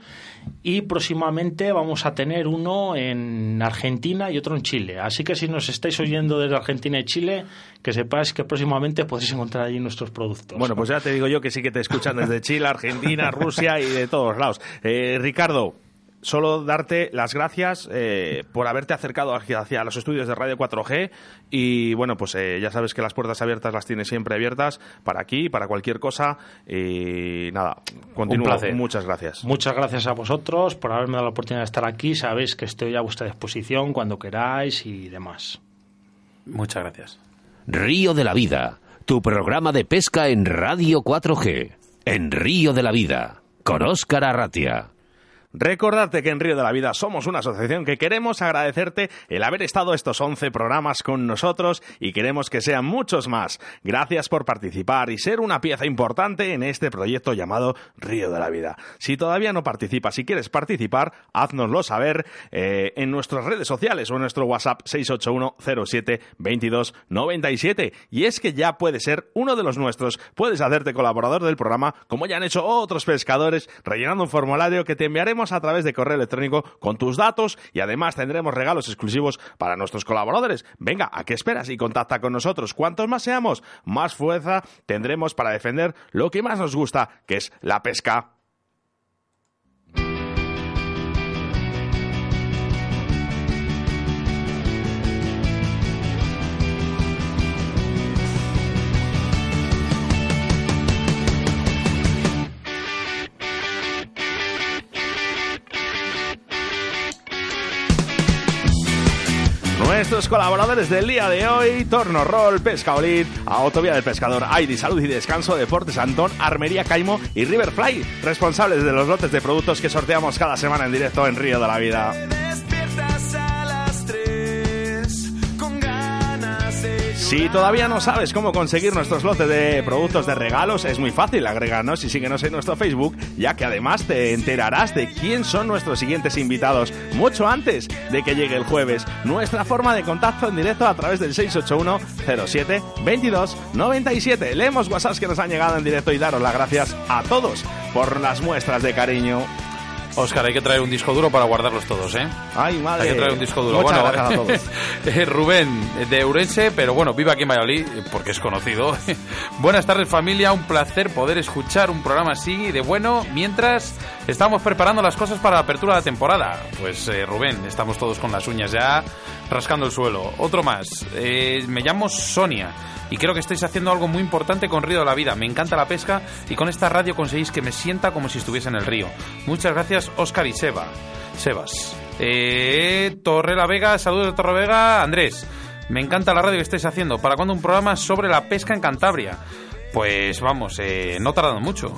Y próximamente vamos a tener uno en Argentina y otro en Chile. Así que si nos estáis oyendo desde Argentina y Chile, que sepáis que próximamente podéis encontrar allí nuestros productos. Bueno, pues ya te digo yo que sí que te escuchan desde Chile, Argentina, Rusia y de todos lados. Eh, Ricardo, solo darte las gracias eh, por haberte acercado hacia, los estudios de Radio 4G y bueno, pues eh, ya sabes que las puertas abiertas las tienes siempre abiertas para aquí, para cualquier cosa y nada, continúo. placer. Muchas gracias. Muchas gracias a vosotros por haberme dado la oportunidad de estar aquí. Sabéis que estoy a vuestra disposición cuando queráis y demás. Muchas gracias. Río de la Vida, tu programa de pesca en Radio 4G. En Río de la Vida, con Óscar Arratia. Recordarte que en Río de la Vida somos una asociación que queremos agradecerte el haber estado estos 11 programas con nosotros y queremos que sean muchos más. Gracias por participar y ser una pieza importante en este proyecto llamado Río de la Vida. Si todavía no participas y quieres participar, haznoslo saber eh, en nuestras redes sociales o en nuestro WhatsApp 681072297. Y es que ya puedes ser uno de los nuestros. Puedes hacerte colaborador del programa como ya han hecho otros pescadores rellenando un formulario que te enviaremos a través de correo electrónico con tus datos y además tendremos regalos exclusivos para nuestros colaboradores. Venga, ¿a qué esperas? Y contacta con nosotros. Cuantos más seamos, más fuerza tendremos para defender lo que más nos gusta, que es la pesca. Nuestros colaboradores del día de hoy, Torno Roll, Pesca Olid, Autovía del Pescador, ID Salud y Descanso, Deportes Antón, Armería Caimo y Riverfly, responsables de los lotes de productos que sorteamos cada semana en directo en Río de la Vida. Si todavía no sabes cómo conseguir nuestros lotes de productos de regalos, es muy fácil, agréganos y síguenos en nuestro Facebook, ya que además te enterarás de quién son nuestros siguientes invitados mucho antes de que llegue el jueves. Nuestra forma de contacto en directo a través del 681 07 22 97. Leemos WhatsApps que nos han llegado en directo y daros las gracias a todos por las muestras de cariño. Oscar, hay que traer un disco duro para guardarlos todos, ¿eh? Ay, madre. Hay que traer un disco duro. Muchas bueno, gracias a todos. eh, Rubén, de Urense, pero bueno, vive aquí en Valladolid, porque es conocido. Buenas tardes, familia. Un placer poder escuchar un programa así de bueno mientras estamos preparando las cosas para la apertura de la temporada. Pues, eh, Rubén, estamos todos con las uñas ya rascando el suelo. Otro más. Eh, me llamo Sonia y creo que estáis haciendo algo muy importante con Río de la Vida. Me encanta la pesca y con esta radio conseguís que me sienta como si estuviese en el río. Muchas gracias, Oscar y Seba. Sebas. Eh, Torre la Vega, saludos de Torre Vega. Andrés, me encanta la radio que estáis haciendo. ¿Para cuándo un programa sobre la pesca en Cantabria? Pues vamos, eh, no tardando mucho.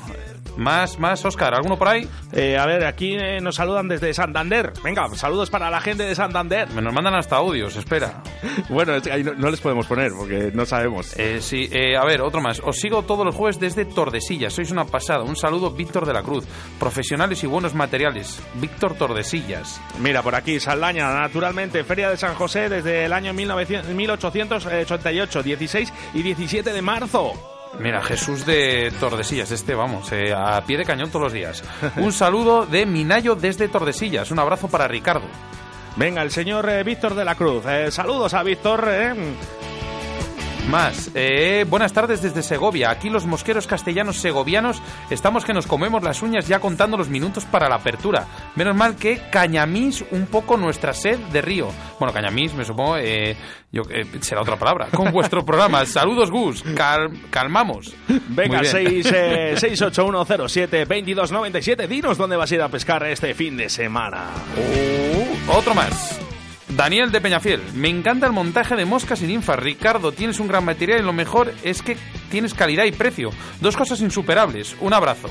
Más, más, Oscar, ¿alguno por ahí? Eh, a ver, aquí eh, nos saludan desde Santander. Venga, saludos para la gente de Santander. Me nos mandan hasta audios, espera. Bueno, es que ahí no, no les podemos poner porque no sabemos. Eh, sí, eh, a ver, otro más. Os sigo todos los jueves desde Tordesillas. Sois una pasada. Un saludo, Víctor de la Cruz. Profesionales y buenos materiales. Víctor Tordesillas. Mira, por aquí, Saldaña, naturalmente, Feria de San José desde el año 1900 1888, 16 y 17 de marzo. Mira, Jesús de Tordesillas, este vamos, eh, a pie de cañón todos los días. Un saludo de Minayo desde Tordesillas. Un abrazo para Ricardo. Venga, el señor eh, Víctor de la Cruz. Eh, saludos a Víctor. Más, eh, buenas tardes desde Segovia. Aquí los mosqueros castellanos segovianos estamos que nos comemos las uñas ya contando los minutos para la apertura. Menos mal que cañamís un poco nuestra sed de río. Bueno, cañamís, me supongo, eh, yo, eh, será otra palabra. Con vuestro programa. Saludos, Gus. Cal- calmamos. Venga, Muy bien. 6, eh, 68107-2297. Dinos dónde vas a ir a pescar este fin de semana. Uh, otro más. Daniel de Peñafiel, me encanta el montaje de moscas y ninfas. Ricardo, tienes un gran material y lo mejor es que tienes calidad y precio. Dos cosas insuperables. Un abrazo.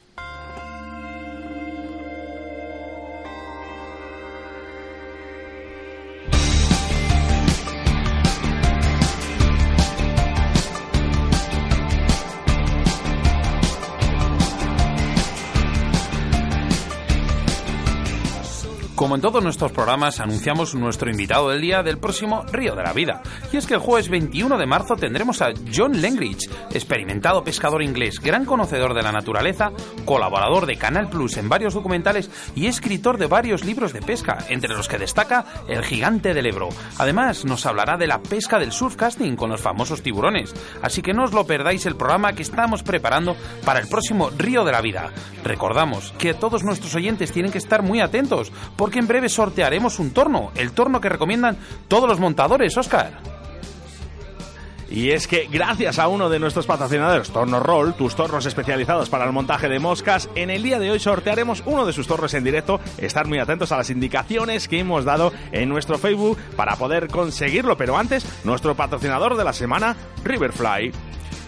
Como en todos nuestros programas, anunciamos nuestro invitado del día del próximo Río de la Vida. Y es que el jueves 21 de marzo tendremos a John Lengridge, experimentado pescador inglés, gran conocedor de la naturaleza, colaborador de Canal Plus en varios documentales y escritor de varios libros de pesca, entre los que destaca El gigante del Ebro. Además, nos hablará de la pesca del surfcasting con los famosos tiburones. Así que no os lo perdáis el programa que estamos preparando para el próximo Río de la Vida. Recordamos que todos nuestros oyentes tienen que estar muy atentos, porque en breve sortearemos un torno, el torno que recomiendan todos los montadores, Oscar. Y es que gracias a uno de nuestros patrocinadores, Torno Roll, tus tornos especializados para el montaje de moscas, en el día de hoy sortearemos uno de sus tornos en directo. Estar muy atentos a las indicaciones que hemos dado en nuestro Facebook para poder conseguirlo. Pero antes, nuestro patrocinador de la semana, Riverfly.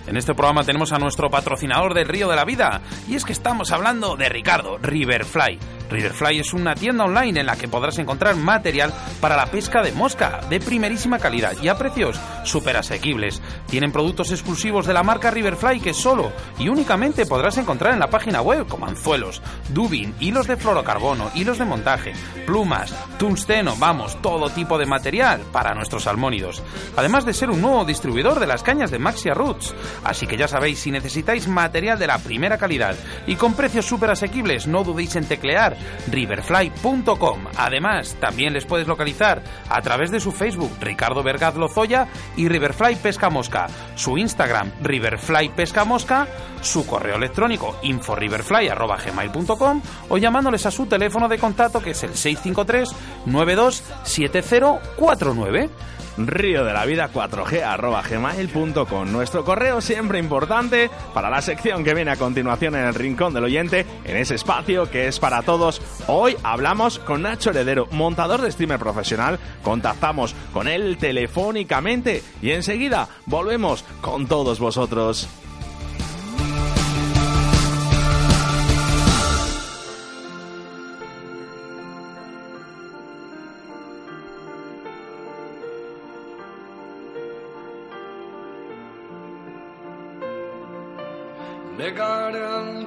En este programa tenemos a nuestro patrocinador del Río de la Vida, y es que estamos hablando de Ricardo, Riverfly. Riverfly es una tienda online en la que podrás encontrar material para la pesca de mosca de primerísima calidad y a precios súper asequibles. Tienen productos exclusivos de la marca Riverfly que solo y únicamente podrás encontrar en la página web, como anzuelos, dubin, hilos de fluorocarbono, hilos de montaje, plumas, tungsteno, vamos, todo tipo de material para nuestros salmónidos. Además de ser un nuevo distribuidor de las cañas de Maxia Roots. Así que ya sabéis, si necesitáis material de la primera calidad y con precios súper asequibles, no dudéis en teclear riverfly.com. Además, también les puedes localizar a través de su Facebook, Ricardo Vergaz Lozoya y Riverfly Pesca Mosca, su Instagram, Riverfly Pesca Mosca, su correo electrónico, inforiverfly.gmail.com o llamándoles a su teléfono de contacto que es el 653 927049. Río de la vida 4G arroba gmail.com. Nuestro correo siempre importante para la sección que viene a continuación en el rincón del oyente, en ese espacio que es para todos. Hoy hablamos con Nacho Heredero, montador de streamer profesional. Contactamos con él telefónicamente y enseguida volvemos con todos vosotros.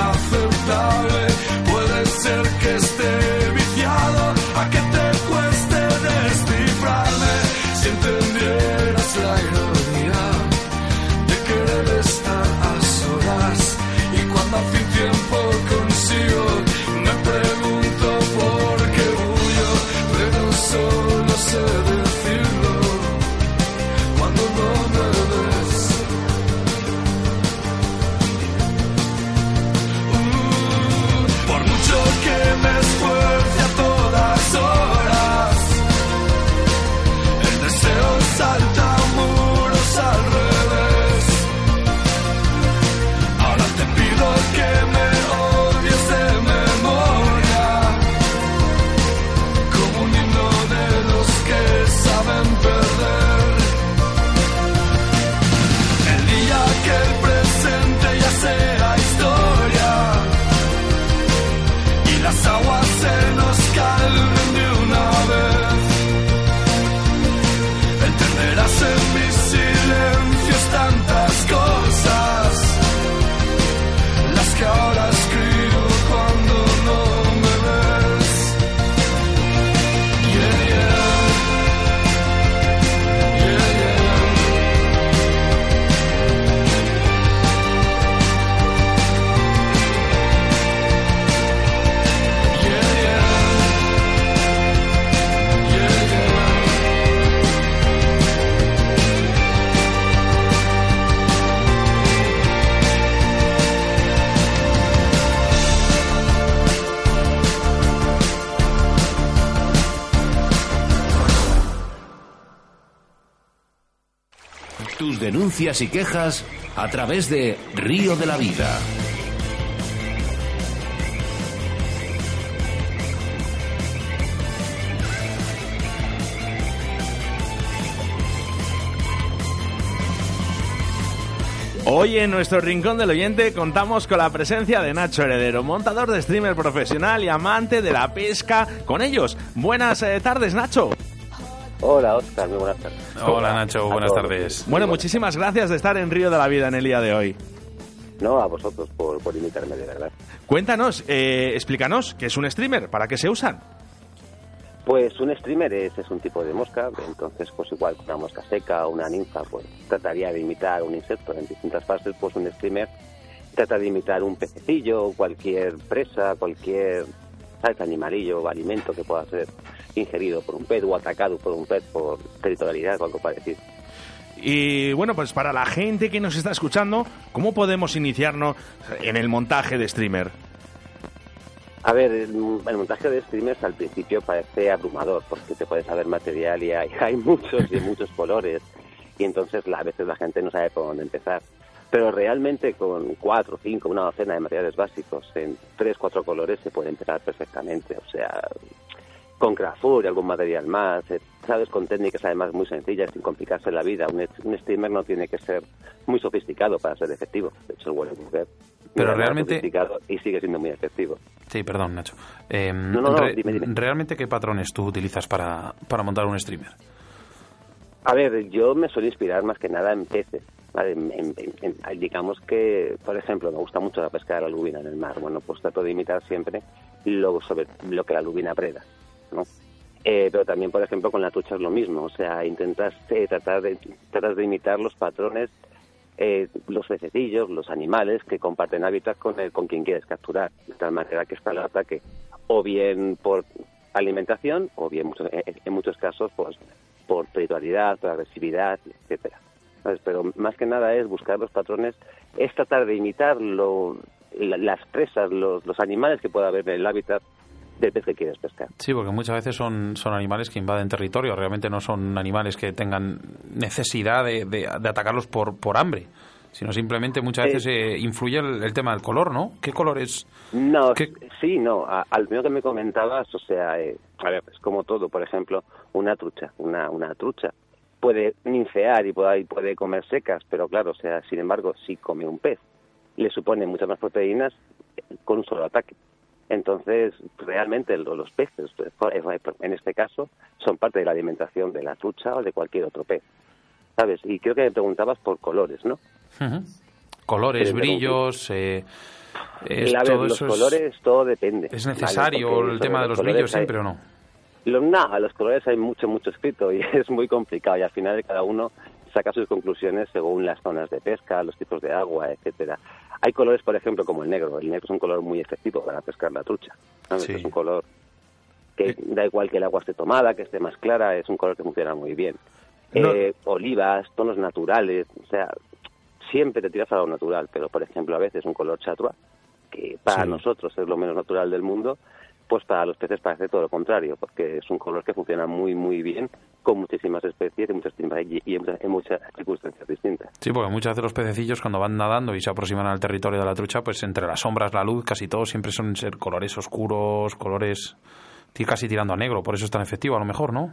inaceptable, puede ser que esté viciado, a que te cueste descifrarme, si entendieras la ironía denuncias y quejas a través de Río de la Vida. Hoy en nuestro rincón del oyente contamos con la presencia de Nacho Heredero, montador de streamer profesional y amante de la pesca. Con ellos, buenas eh, tardes Nacho. Hola, Oscar, muy buenas tardes. Hola Nacho, buenas tardes. Bueno, muchísimas gracias de estar en Río de la Vida en el día de hoy. No, a vosotros por, por invitarme, de verdad. Cuéntanos, eh, explícanos, ¿qué es un streamer? ¿Para qué se usan? Pues un streamer es, es un tipo de mosca, entonces pues igual que una mosca seca o una ninfa, pues trataría de imitar un insecto en distintas fases, pues un streamer trata de imitar un pececillo, cualquier presa, cualquier ¿sabes? animalillo o alimento que pueda ser ingerido por un pez o atacado por un pez por territorialidad o algo parecido. Y bueno, pues para la gente que nos está escuchando, ¿cómo podemos iniciarnos en el montaje de streamer? A ver, el, el montaje de streamers al principio parece abrumador porque te puedes saber material y hay, hay muchos y muchos colores y entonces a veces la gente no sabe por dónde empezar. Pero realmente con cuatro, cinco, una docena de materiales básicos en tres, cuatro colores se puede empezar perfectamente. O sea, con Crafur y algún material más, eh, sabes, con técnicas además muy sencillas, sin complicarse la vida. Un, un streamer no tiene que ser muy sofisticado para ser efectivo. De hecho, el Buffett no Pero realmente- sofisticado y sigue siendo muy efectivo. Sí, perdón, Nacho. Eh, no, no, dime, dime. ¿Realmente qué patrones tú utilizas para, para montar un streamer? A ver, yo me suelo inspirar más que nada en peces. ¿vale? En- en- en- en- digamos que, por ejemplo, me gusta mucho la pesca de la lubina en el mar. Bueno, pues trato de imitar siempre lo, sobre, lo que la lubina preda, ¿no? Eh, pero también, por ejemplo, con la trucha es lo mismo. O sea, intentas eh, tratar, de, tratas de imitar los patrones, eh, los pececillos, los animales que comparten hábitat con, el, con quien quieres capturar. De tal manera que está el ataque o bien por alimentación o bien en muchos casos pues, por territorialidad, por agresividad, etcétera. Pero más que nada es buscar los patrones, es tratar de imitar lo, las presas, los, los animales que pueda haber en el hábitat del pez que quieres pescar. Sí, porque muchas veces son, son animales que invaden territorio, realmente no son animales que tengan necesidad de, de, atacarlos por, por hambre sino simplemente muchas veces eh, influye el, tema del color, ¿no? ¿Qué color es? No, sí, no. al menos que me comentabas, o sea, eh, a ver, es como todo. Por ejemplo, una trucha, una, una trucha puede ninfear y puede, puede comer secas, pero claro, o sea, sin embargo, si come un pez, le supone muchas más proteínas con un solo ataque. Entonces, realmente los peces, en este caso, son parte de la alimentación de la trucha o de cualquier otro pez. ¿Sabes? Y creo que me preguntabas por colores, ¿no? Colores, brillos. Eh, los colores, todo depende. ¿Es necesario el tema de los brillos siempre o no? Lo, no, a los colores hay mucho, mucho escrito y es muy complicado y al final cada uno saca sus conclusiones según las zonas de pesca, los tipos de agua, etcétera. Hay colores, por ejemplo, como el negro. El negro es un color muy efectivo para pescar la trucha. Es un color que da igual que el agua esté tomada, que esté más clara, es un color que funciona muy bien. Eh, olivas, tonos naturales, o sea, siempre te tiras a lo natural, pero por ejemplo a veces un color chatua, que para nosotros es lo menos natural del mundo, pues para los peces parece todo lo contrario, porque es un color que funciona muy, muy bien con muchísimas especies y, muchas, y en, muchas, circunstancias distintas. Sí, porque muchas veces los pececillos cuando van nadando y se aproximan al territorio de la trucha, pues entre las sombras, la luz, casi todos siempre son ser colores oscuros, colores casi tirando a negro, por eso es tan efectivo a lo mejor, ¿no?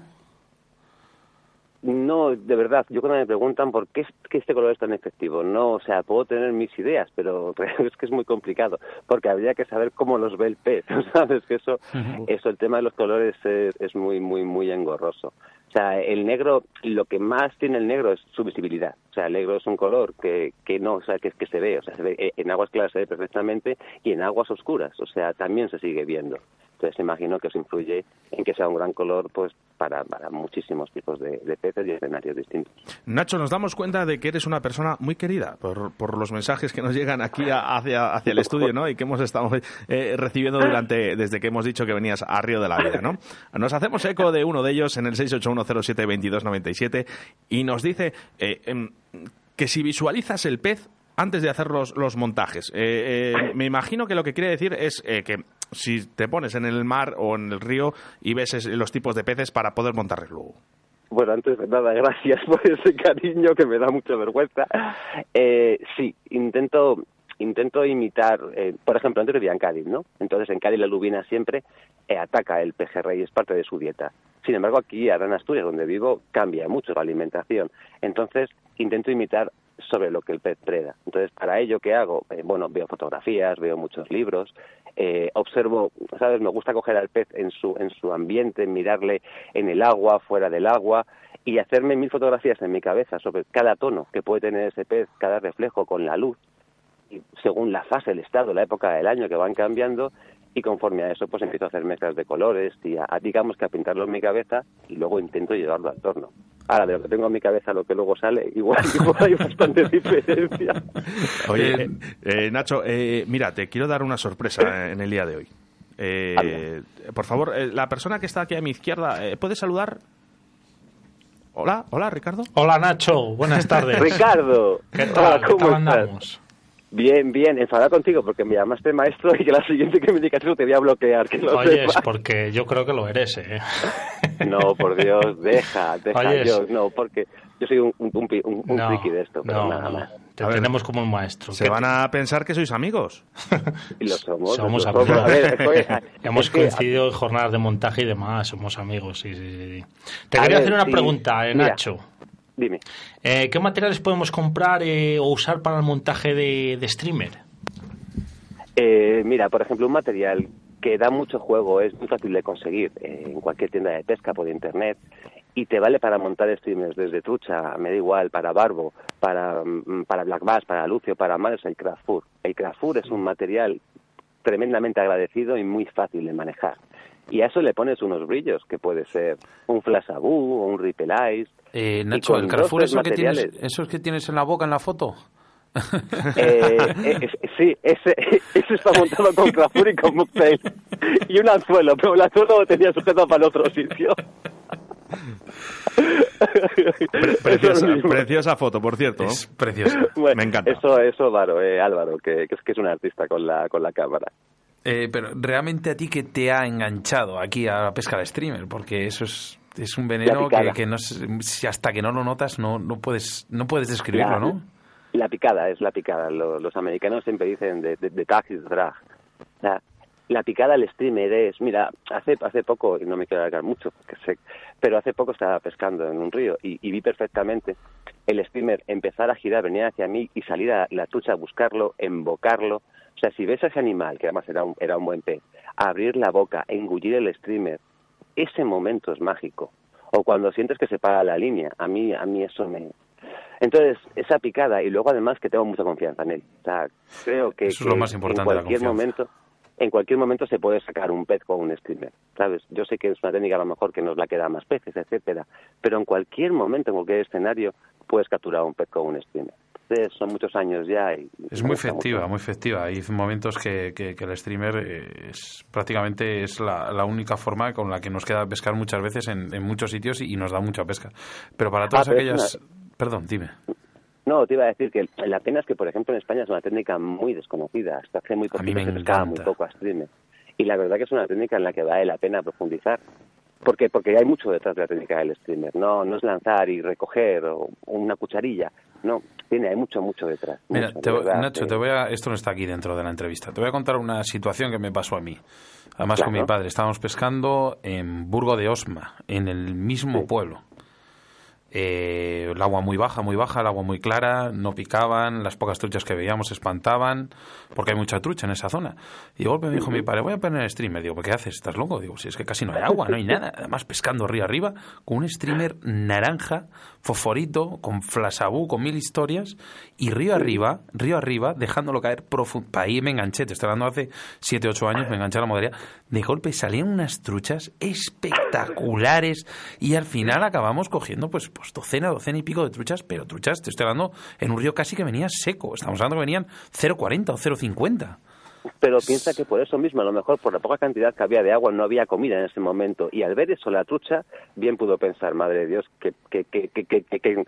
No, de verdad, yo cuando me preguntan por qué, este color es tan efectivo, no, o sea, puedo tener mis ideas, pero es que es muy complicado, porque habría que saber cómo los ve el pez, ¿sabes? Que eso, eso el tema de los colores es, muy, muy, muy engorroso. O sea, el negro, lo que más tiene el negro es su visibilidad. O sea, el negro es un color que, que no, o sea, que, que se ve, o sea, se ve, eh, en aguas claras se ve perfectamente y en aguas oscuras, o sea, también se sigue viendo. Entonces imagino que eso influye en que sea un gran color pues para, para muchísimos tipos de, peces y escenarios distintos. Nacho, nos damos cuenta de que eres una persona muy querida por, por los mensajes que nos llegan aquí hacia, hacia el estudio ¿no? y que hemos estado eh, recibiendo durante desde que hemos dicho que venías a Río de la Vida. ¿no? Nos hacemos eco de uno de ellos en el 681072297 y nos dice eh, em, que si visualizas el pez antes de hacer los, los montajes. Eh, me imagino que lo que quiere decir es que si te pones en el mar o en el río y ves los tipos de peces para poder montarles luego. Bueno, antes de nada, gracias por ese cariño que me da mucha vergüenza. Eh, sí, intento intento imitar, eh, por ejemplo, antes vivía en Cádiz, ¿no? Entonces en Cádiz la lubina siempre eh, ataca el pejerrey, es parte de su dieta. Sin embargo, aquí, ahora en Asturias, donde vivo, cambia mucho la alimentación. Entonces intento imitar sobre lo que el pez preda. Entonces, para ello, ¿qué hago? Eh, bueno, veo fotografías, veo muchos libros, eh, observo, ¿sabes? Me gusta coger al pez en su, en su ambiente, mirarle en el agua, fuera del agua, y hacerme mil fotografías en mi cabeza sobre cada tono que puede tener ese pez, cada reflejo con la luz, y según la fase, el estado, la época del año que van cambiando, y conforme a eso pues empiezo a hacer mezclas de colores y a, digamos que a pintarlo en mi cabeza y luego intento llevarlo al torno. Ahora, de lo que tengo en mi cabeza lo que luego sale, igual, hay bastante diferencia. Oye, eh, eh, Nacho, eh, mira, te quiero dar una sorpresa en el día de hoy. por favor, la persona que está aquí a mi izquierda, ¿puede saludar? Hola, hola, Ricardo. Hola, Nacho. Buenas tardes. Ricardo. ¿Qué tal? ¿Cómo andamos? Bien, bien, enfadado contigo porque me llamaste maestro y que la siguiente que me digas eso te voy a bloquear. Que lo Oye, porque yo creo que lo eres, ¿eh? No, por Dios, deja, deja. Yo, no, porque yo soy un, un, un, friki de esto, pero nada más. Te tenemos como un maestro. Se van a pensar que sois amigos. Y lo somos. Somos amigos. A ver, Hemos coincidido en jornadas de montaje y demás, somos amigos, sí, sí, sí. Te quería hacer una pregunta, eh, Nacho. Dime. Eh, ¿Qué materiales podemos comprar eh, o usar para el montaje de, streamer? Eh, mira, por ejemplo, un material que da mucho juego, es muy fácil de conseguir en cualquier tienda de pesca por internet y te vale para montar streamers desde trucha, me da igual, para barbo, para, mm, para black bass, para lucio, para mal, es el craft food. El craft food es un material tremendamente agradecido y muy fácil de manejar. y a eso le pones unos brillos, que puede ser un flashabú o un ripple ice. Eh, Nacho, ¿el Carrefour dos, eso tres que, tienes, materiales. eso es que tienes en la boca en la foto? Eh, eh, sí, ese, ese está montado con Carrefour y con mocktail. Y un anzuelo, pero el anzuelo lo tenía sujeto para el otro sitio. Pre- preciosa, preciosa foto, por cierto. Es precioso. Bueno, Me encanta. Eso, eso, Álvaro, eh, Álvaro que, que es que es un artista con la, con la cámara. Eh, pero realmente a ti que te ha enganchado aquí a la pesca de streamer, porque eso es, es un veneno que, que no si hasta que no lo notas no, no puedes no puedes describirlo, ¿no? La picada es la picada. Lo- Los, americanos siempre dicen de, de, drag. Sea, la picada al streamer es, mira, hace hace poco, y no me quiero alargar mucho, porque sé, pero hace poco estaba pescando en un río y, y vi perfectamente el streamer empezar a girar, venir hacia mí y salir a la trucha a buscarlo, embocarlo. O sea, si ves a ese animal, que además era un, era un buen pez, abrir la boca, engullir el streamer, ese momento es mágico. O cuando sientes que se para la línea, a mí, a mí eso me... Entonces, esa picada, y luego además que tengo mucha confianza en él. O sea, creo que, Eso es lo más importante, en cualquier momento en cualquier momento se puede sacar un pez con un streamer, ¿sabes? Yo sé que es una técnica a lo mejor que nos la queda más peces, etcétera, pero en cualquier momento, en cualquier escenario, puedes capturar un pez con un streamer. Entonces, son muchos años ya y... Es muy efectiva, mucho. muy efectiva. Hay momentos que, que- que el streamer eh, es prácticamente es la, la única forma con la que nos queda pescar muchas veces en, en muchos sitios y, y nos da mucha pesca. Pero para todas Ah, pero es aquellas... Perdón, dime. No, te iba a decir que la pena es que, por ejemplo, en España es una técnica muy desconocida. Hasta hace muy me se muy poco a streamer. Y la verdad que es una técnica en la que vale la pena profundizar. Porque, porque hay mucho detrás de la técnica del streamer. No, no es lanzar y recoger o una cucharilla. No, tiene, hay mucho, mucho detrás. Mira, mucho, te de voy- verdad, Nacho, te voy a, esto no está aquí dentro de la entrevista. Te voy a contar una situación que me pasó a mí. Además con mi padre. Estábamos pescando en Burgo de Osma, en el mismo pueblo. Eh, el agua muy baja, muy baja, el agua muy clara, no picaban, las pocas truchas que veíamos espantaban, porque hay mucha trucha en esa zona. Y de golpe me dijo mi padre, voy a poner el streamer. Digo, ¿qué haces? ¿Estás loco? Digo, si es que casi no hay agua, no hay nada. Además, pescando río arriba, con un streamer naranja, fosforito, con flashabú, con mil historias, y río arriba, río arriba, dejándolo caer profundo. Ahí me enganché, te estoy hablando hace 7, 8 años, me enganché a la modalidad. De golpe salían unas truchas espectaculares y al final acabamos cogiendo pues, pues docena, docena y pico de truchas, pero truchas, te estoy hablando en un río casi que venía seco. Estamos hablando que venían 0,40 o 0,50. Pero piensa que por eso mismo, a lo mejor por la poca cantidad que había de agua, no había comida en ese momento. Y al ver eso, la trucha, bien pudo pensar, madre de Dios, qué, qué- qué- qué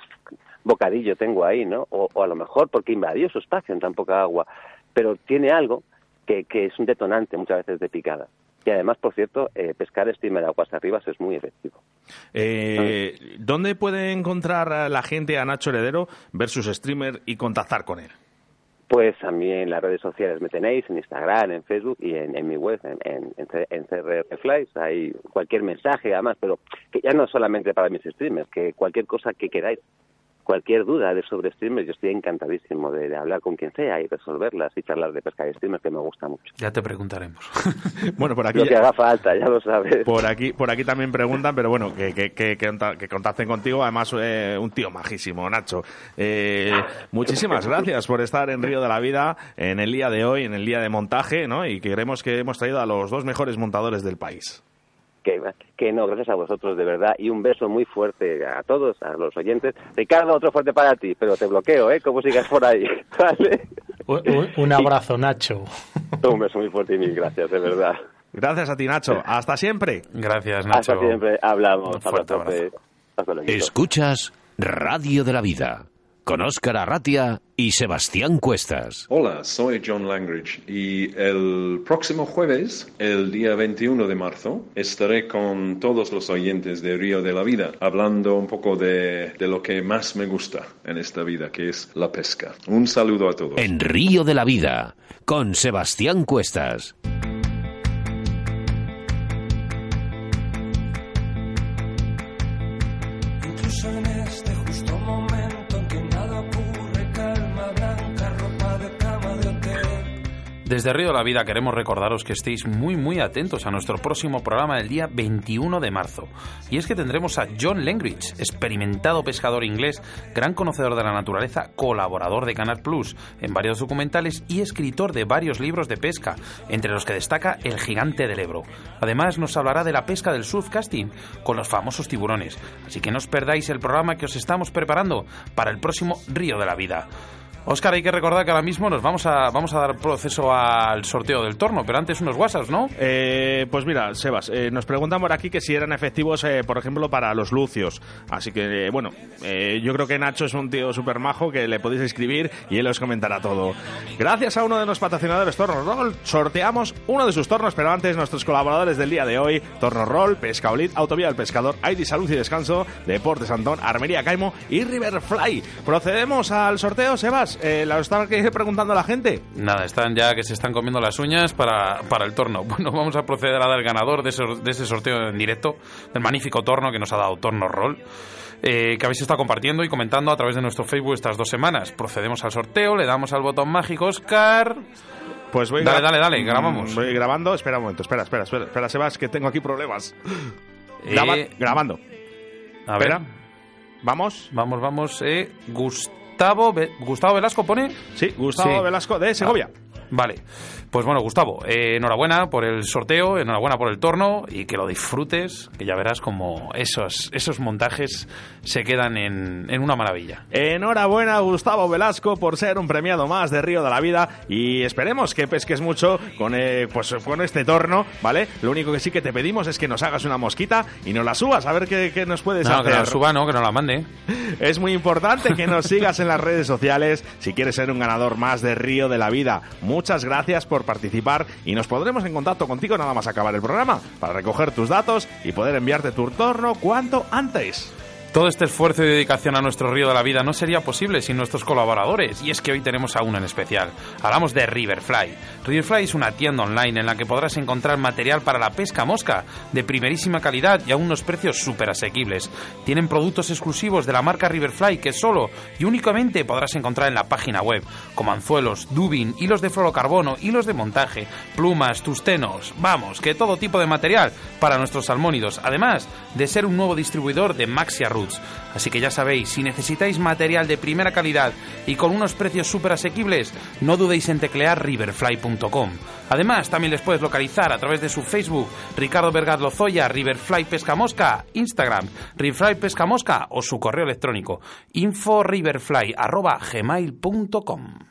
bocadillo tengo ahí, ¿no? O, a lo mejor porque invadió su espacio en tan poca agua. Pero tiene algo que, que es un detonante muchas veces de picada. Y además, por cierto, eh, pescar streamer aguas arriba es muy efectivo. Eh, ¿Dónde puede encontrar a la gente a Nacho Heredero, ver sus streamer y contactar con él? Pues a en las redes sociales me tenéis, en Instagram, en Facebook y en, mi web, en, en, en. Hay cualquier mensaje, además, pero que ya no solamente para mis streamers, que cualquier cosa que queráis, cualquier duda de sobre streamers, yo estoy encantadísimo de, de hablar con quien sea y resolverlas y charlar de pesca de streamers, que me gusta mucho. Ya te preguntaremos. Bueno, por aquí, Lo que haga falta, ya lo sabes. por aquí, por aquí también preguntan, pero bueno, que, que, que, que conta- que contacten contigo. Además, eh, un tío majísimo, Nacho. Eh, muchísimas gracias por estar en Río de la Vida en el día de hoy, en el día de montaje, ¿no? Y queremos que hemos traído a los dos mejores montadores del país. Que, que no, gracias a vosotros, de verdad. Y un beso muy fuerte a todos, a los oyentes. Ricardo, otro fuerte para ti, pero te bloqueo, ¿eh? Como sigas por ahí, ¿vale? Un, un- abrazo, Nacho. Un beso muy fuerte y mil gracias, de verdad. Gracias a ti, Nacho. Hasta siempre. Gracias, Nacho. Hasta siempre, hablamos. Un fuerte Abrazote. abrazo. Hasta luego. Escuchas Radio de la Vida con Óscar Arratia y Sebastián Cuestas. Hola, soy John Langridge y el próximo jueves, el día 21 de marzo, estaré con todos los oyentes de Río de la Vida hablando un poco de, de lo que más me gusta en esta vida, que es la pesca. Un saludo a todos. En Río de la Vida con Sebastián Cuestas. Desde Río de la Vida queremos recordaros que estéis muy muy atentos a nuestro próximo programa del día 21 de marzo. Y es que tendremos a John Langridge, experimentado pescador inglés, gran conocedor de la naturaleza, colaborador de Canal Plus en varios documentales y escritor de varios libros de pesca, entre los que destaca El gigante del Ebro. Además nos hablará de la pesca del surfcasting con los famosos tiburones. Así que no os perdáis el programa que os estamos preparando para el próximo Río de la Vida. Óscar, hay que recordar que ahora mismo nos vamos a, vamos a dar proceso al sorteo del torno, pero antes unos WhatsApps, ¿no? Eh, pues mira, Sebas, eh, nos preguntan por aquí que si eran efectivos, eh, por ejemplo, para los lucios. Así que, eh, bueno, yo creo que Nacho es un tío súper majo que le podéis escribir y él os comentará todo. Gracias a uno de los patrocinadores Torno Roll, sorteamos uno de sus tornos, pero antes nuestros colaboradores del día de hoy, Torno Roll, Pescaolit, Autovía del Pescador, ID Salud y Descanso, Deportes Antón, Armería Caimo y Riverfly. Procedemos al sorteo, Sebas. Eh, ¿La estaba preguntando la gente? Nada, están ya que se están comiendo las uñas para, para el torno. Bueno, vamos a proceder a dar el ganador de ese, de ese sorteo en directo, del magnífico torno que nos ha dado Torno Roll. eh, que habéis estado compartiendo y comentando a través de nuestro Facebook estas dos semanas. Procedemos al sorteo, le damos al botón mágico, Oscar. Pues voy Dale, dale, dale, Mm, grabamos. Voy grabando, espera un momento, espera, espera, espera, espera, Sebas, que tengo aquí problemas. Eh, Graba- grabando. A Espera. ver. Vamos. Vamos, vamos. Eh, Gustavo, Gustavo Velasco pone. Sí, Gustavo Sí. Velasco de Segovia. Vale. Pues bueno, Gustavo, eh, enhorabuena por el sorteo, enhorabuena por el torno y que lo disfrutes, que ya verás como esos, esos montajes se quedan en, en una maravilla. Enhorabuena, Gustavo Velasco, por ser un premiado más de Río de la Vida y esperemos que pesques mucho con, eh, pues, con este torno, ¿vale? Lo único que sí que te pedimos es que nos hagas una mosquita y nos la subas, a ver qué, qué nos puedes No, que hacer. no la suba, no, que no la mande. Es muy importante que nos sigas en las redes sociales si quieres ser un ganador más de Río de la Vida. Muchas gracias por participar y nos pondremos en contacto contigo nada más acabar el programa para recoger tus datos y poder enviarte tu torno cuanto antes. Todo este esfuerzo y dedicación a nuestro río de la vida no sería posible sin nuestros colaboradores, y es que hoy tenemos a uno en especial. Hablamos de Riverfly. Riverfly es una tienda online en la que podrás encontrar material para la pesca mosca de primerísima calidad y a unos precios súper asequibles. Tienen productos exclusivos de la marca Riverfly que solo y únicamente podrás encontrar en la página web, como anzuelos, dubin, hilos de fluorocarbono, hilos de montaje, plumas, tustenos, vamos, que todo tipo de material para nuestros salmónidos, además de ser un nuevo distribuidor de Maxia Así que ya sabéis, si necesitáis material de primera calidad y con unos precios súper asequibles, no dudéis en teclear riverfly.com. Además, también les puedes localizar a través de su Facebook, Ricardo Vergaz Lozoya, Riverfly Pesca Mosca, Instagram, Riverfly Pesca Mosca o su correo electrónico, inforiverfly.gmail.com.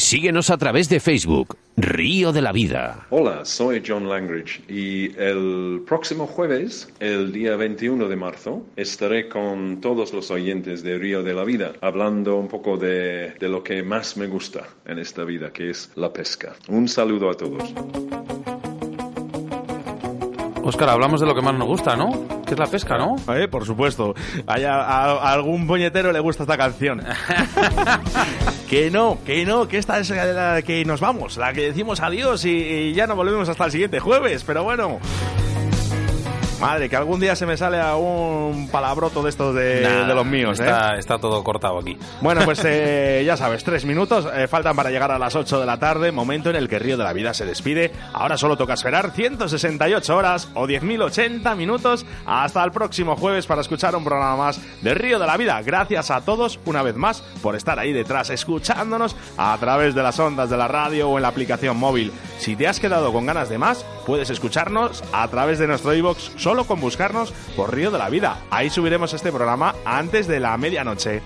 Síguenos a través de Facebook, Río de la Vida. Hola, soy John Langridge y el próximo jueves, el día 21 de marzo, estaré con todos los oyentes de Río de la Vida hablando un poco de, de lo que más me gusta en esta vida, que es la pesca. Un saludo a todos. Óscar, hablamos de lo que más nos gusta, ¿no? Que es la pesca, ¿no? Eh, por supuesto. Hay a, a- a algún puñetero le gusta esta canción. que no, que no, que esta es la que nos vamos, la que decimos adiós y, y ya no volvemos hasta el siguiente jueves, pero bueno. Madre, que algún día se me sale a un palabroto de estos de, los míos, ¿eh? está, está todo cortado aquí. Bueno, pues eh, ya sabes, tres minutos eh, faltan para llegar a las 8 de la tarde, momento en el que Río de la Vida se despide. Ahora solo toca esperar 168 horas o 10.080 minutos hasta el próximo jueves para escuchar un programa más de Río de la Vida. Gracias a todos una vez más por estar ahí detrás escuchándonos a través de las ondas de la radio o en la aplicación móvil. Si te has quedado con ganas de más, puedes escucharnos a través de nuestro iBox solo con buscarnos por Río de la Vida. Ahí subiremos este programa antes de la medianoche.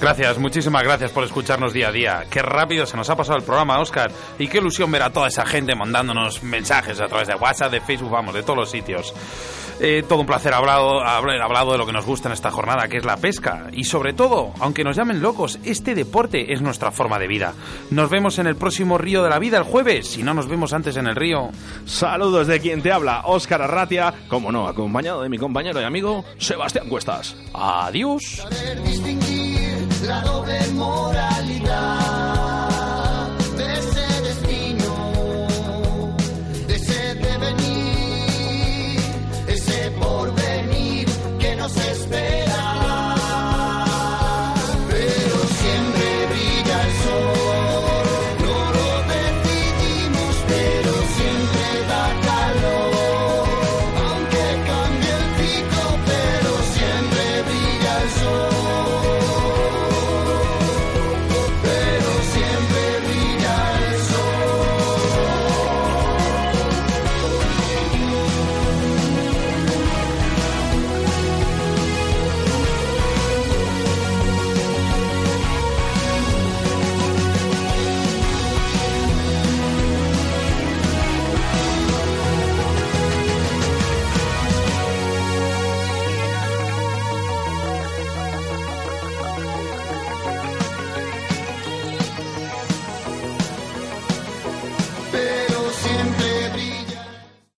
Gracias, muchísimas gracias por escucharnos día a día. Qué rápido se nos ha pasado el programa, Oscar. Y qué ilusión ver a toda esa gente mandándonos mensajes a través de WhatsApp, de Facebook, vamos, de todos los sitios. Eh, todo un placer hablado, haber hablado de lo que nos gusta en esta jornada, que es la pesca. Y sobre todo, aunque nos llamen locos, este deporte es nuestra forma de vida. Nos vemos en el próximo Río de la Vida el jueves, si no nos vemos antes en el río. Saludos de quien te habla, Óscar Arratia, como no, acompañado de mi compañero y amigo Sebastián Cuestas. Adiós. distinguir la doble moralidad.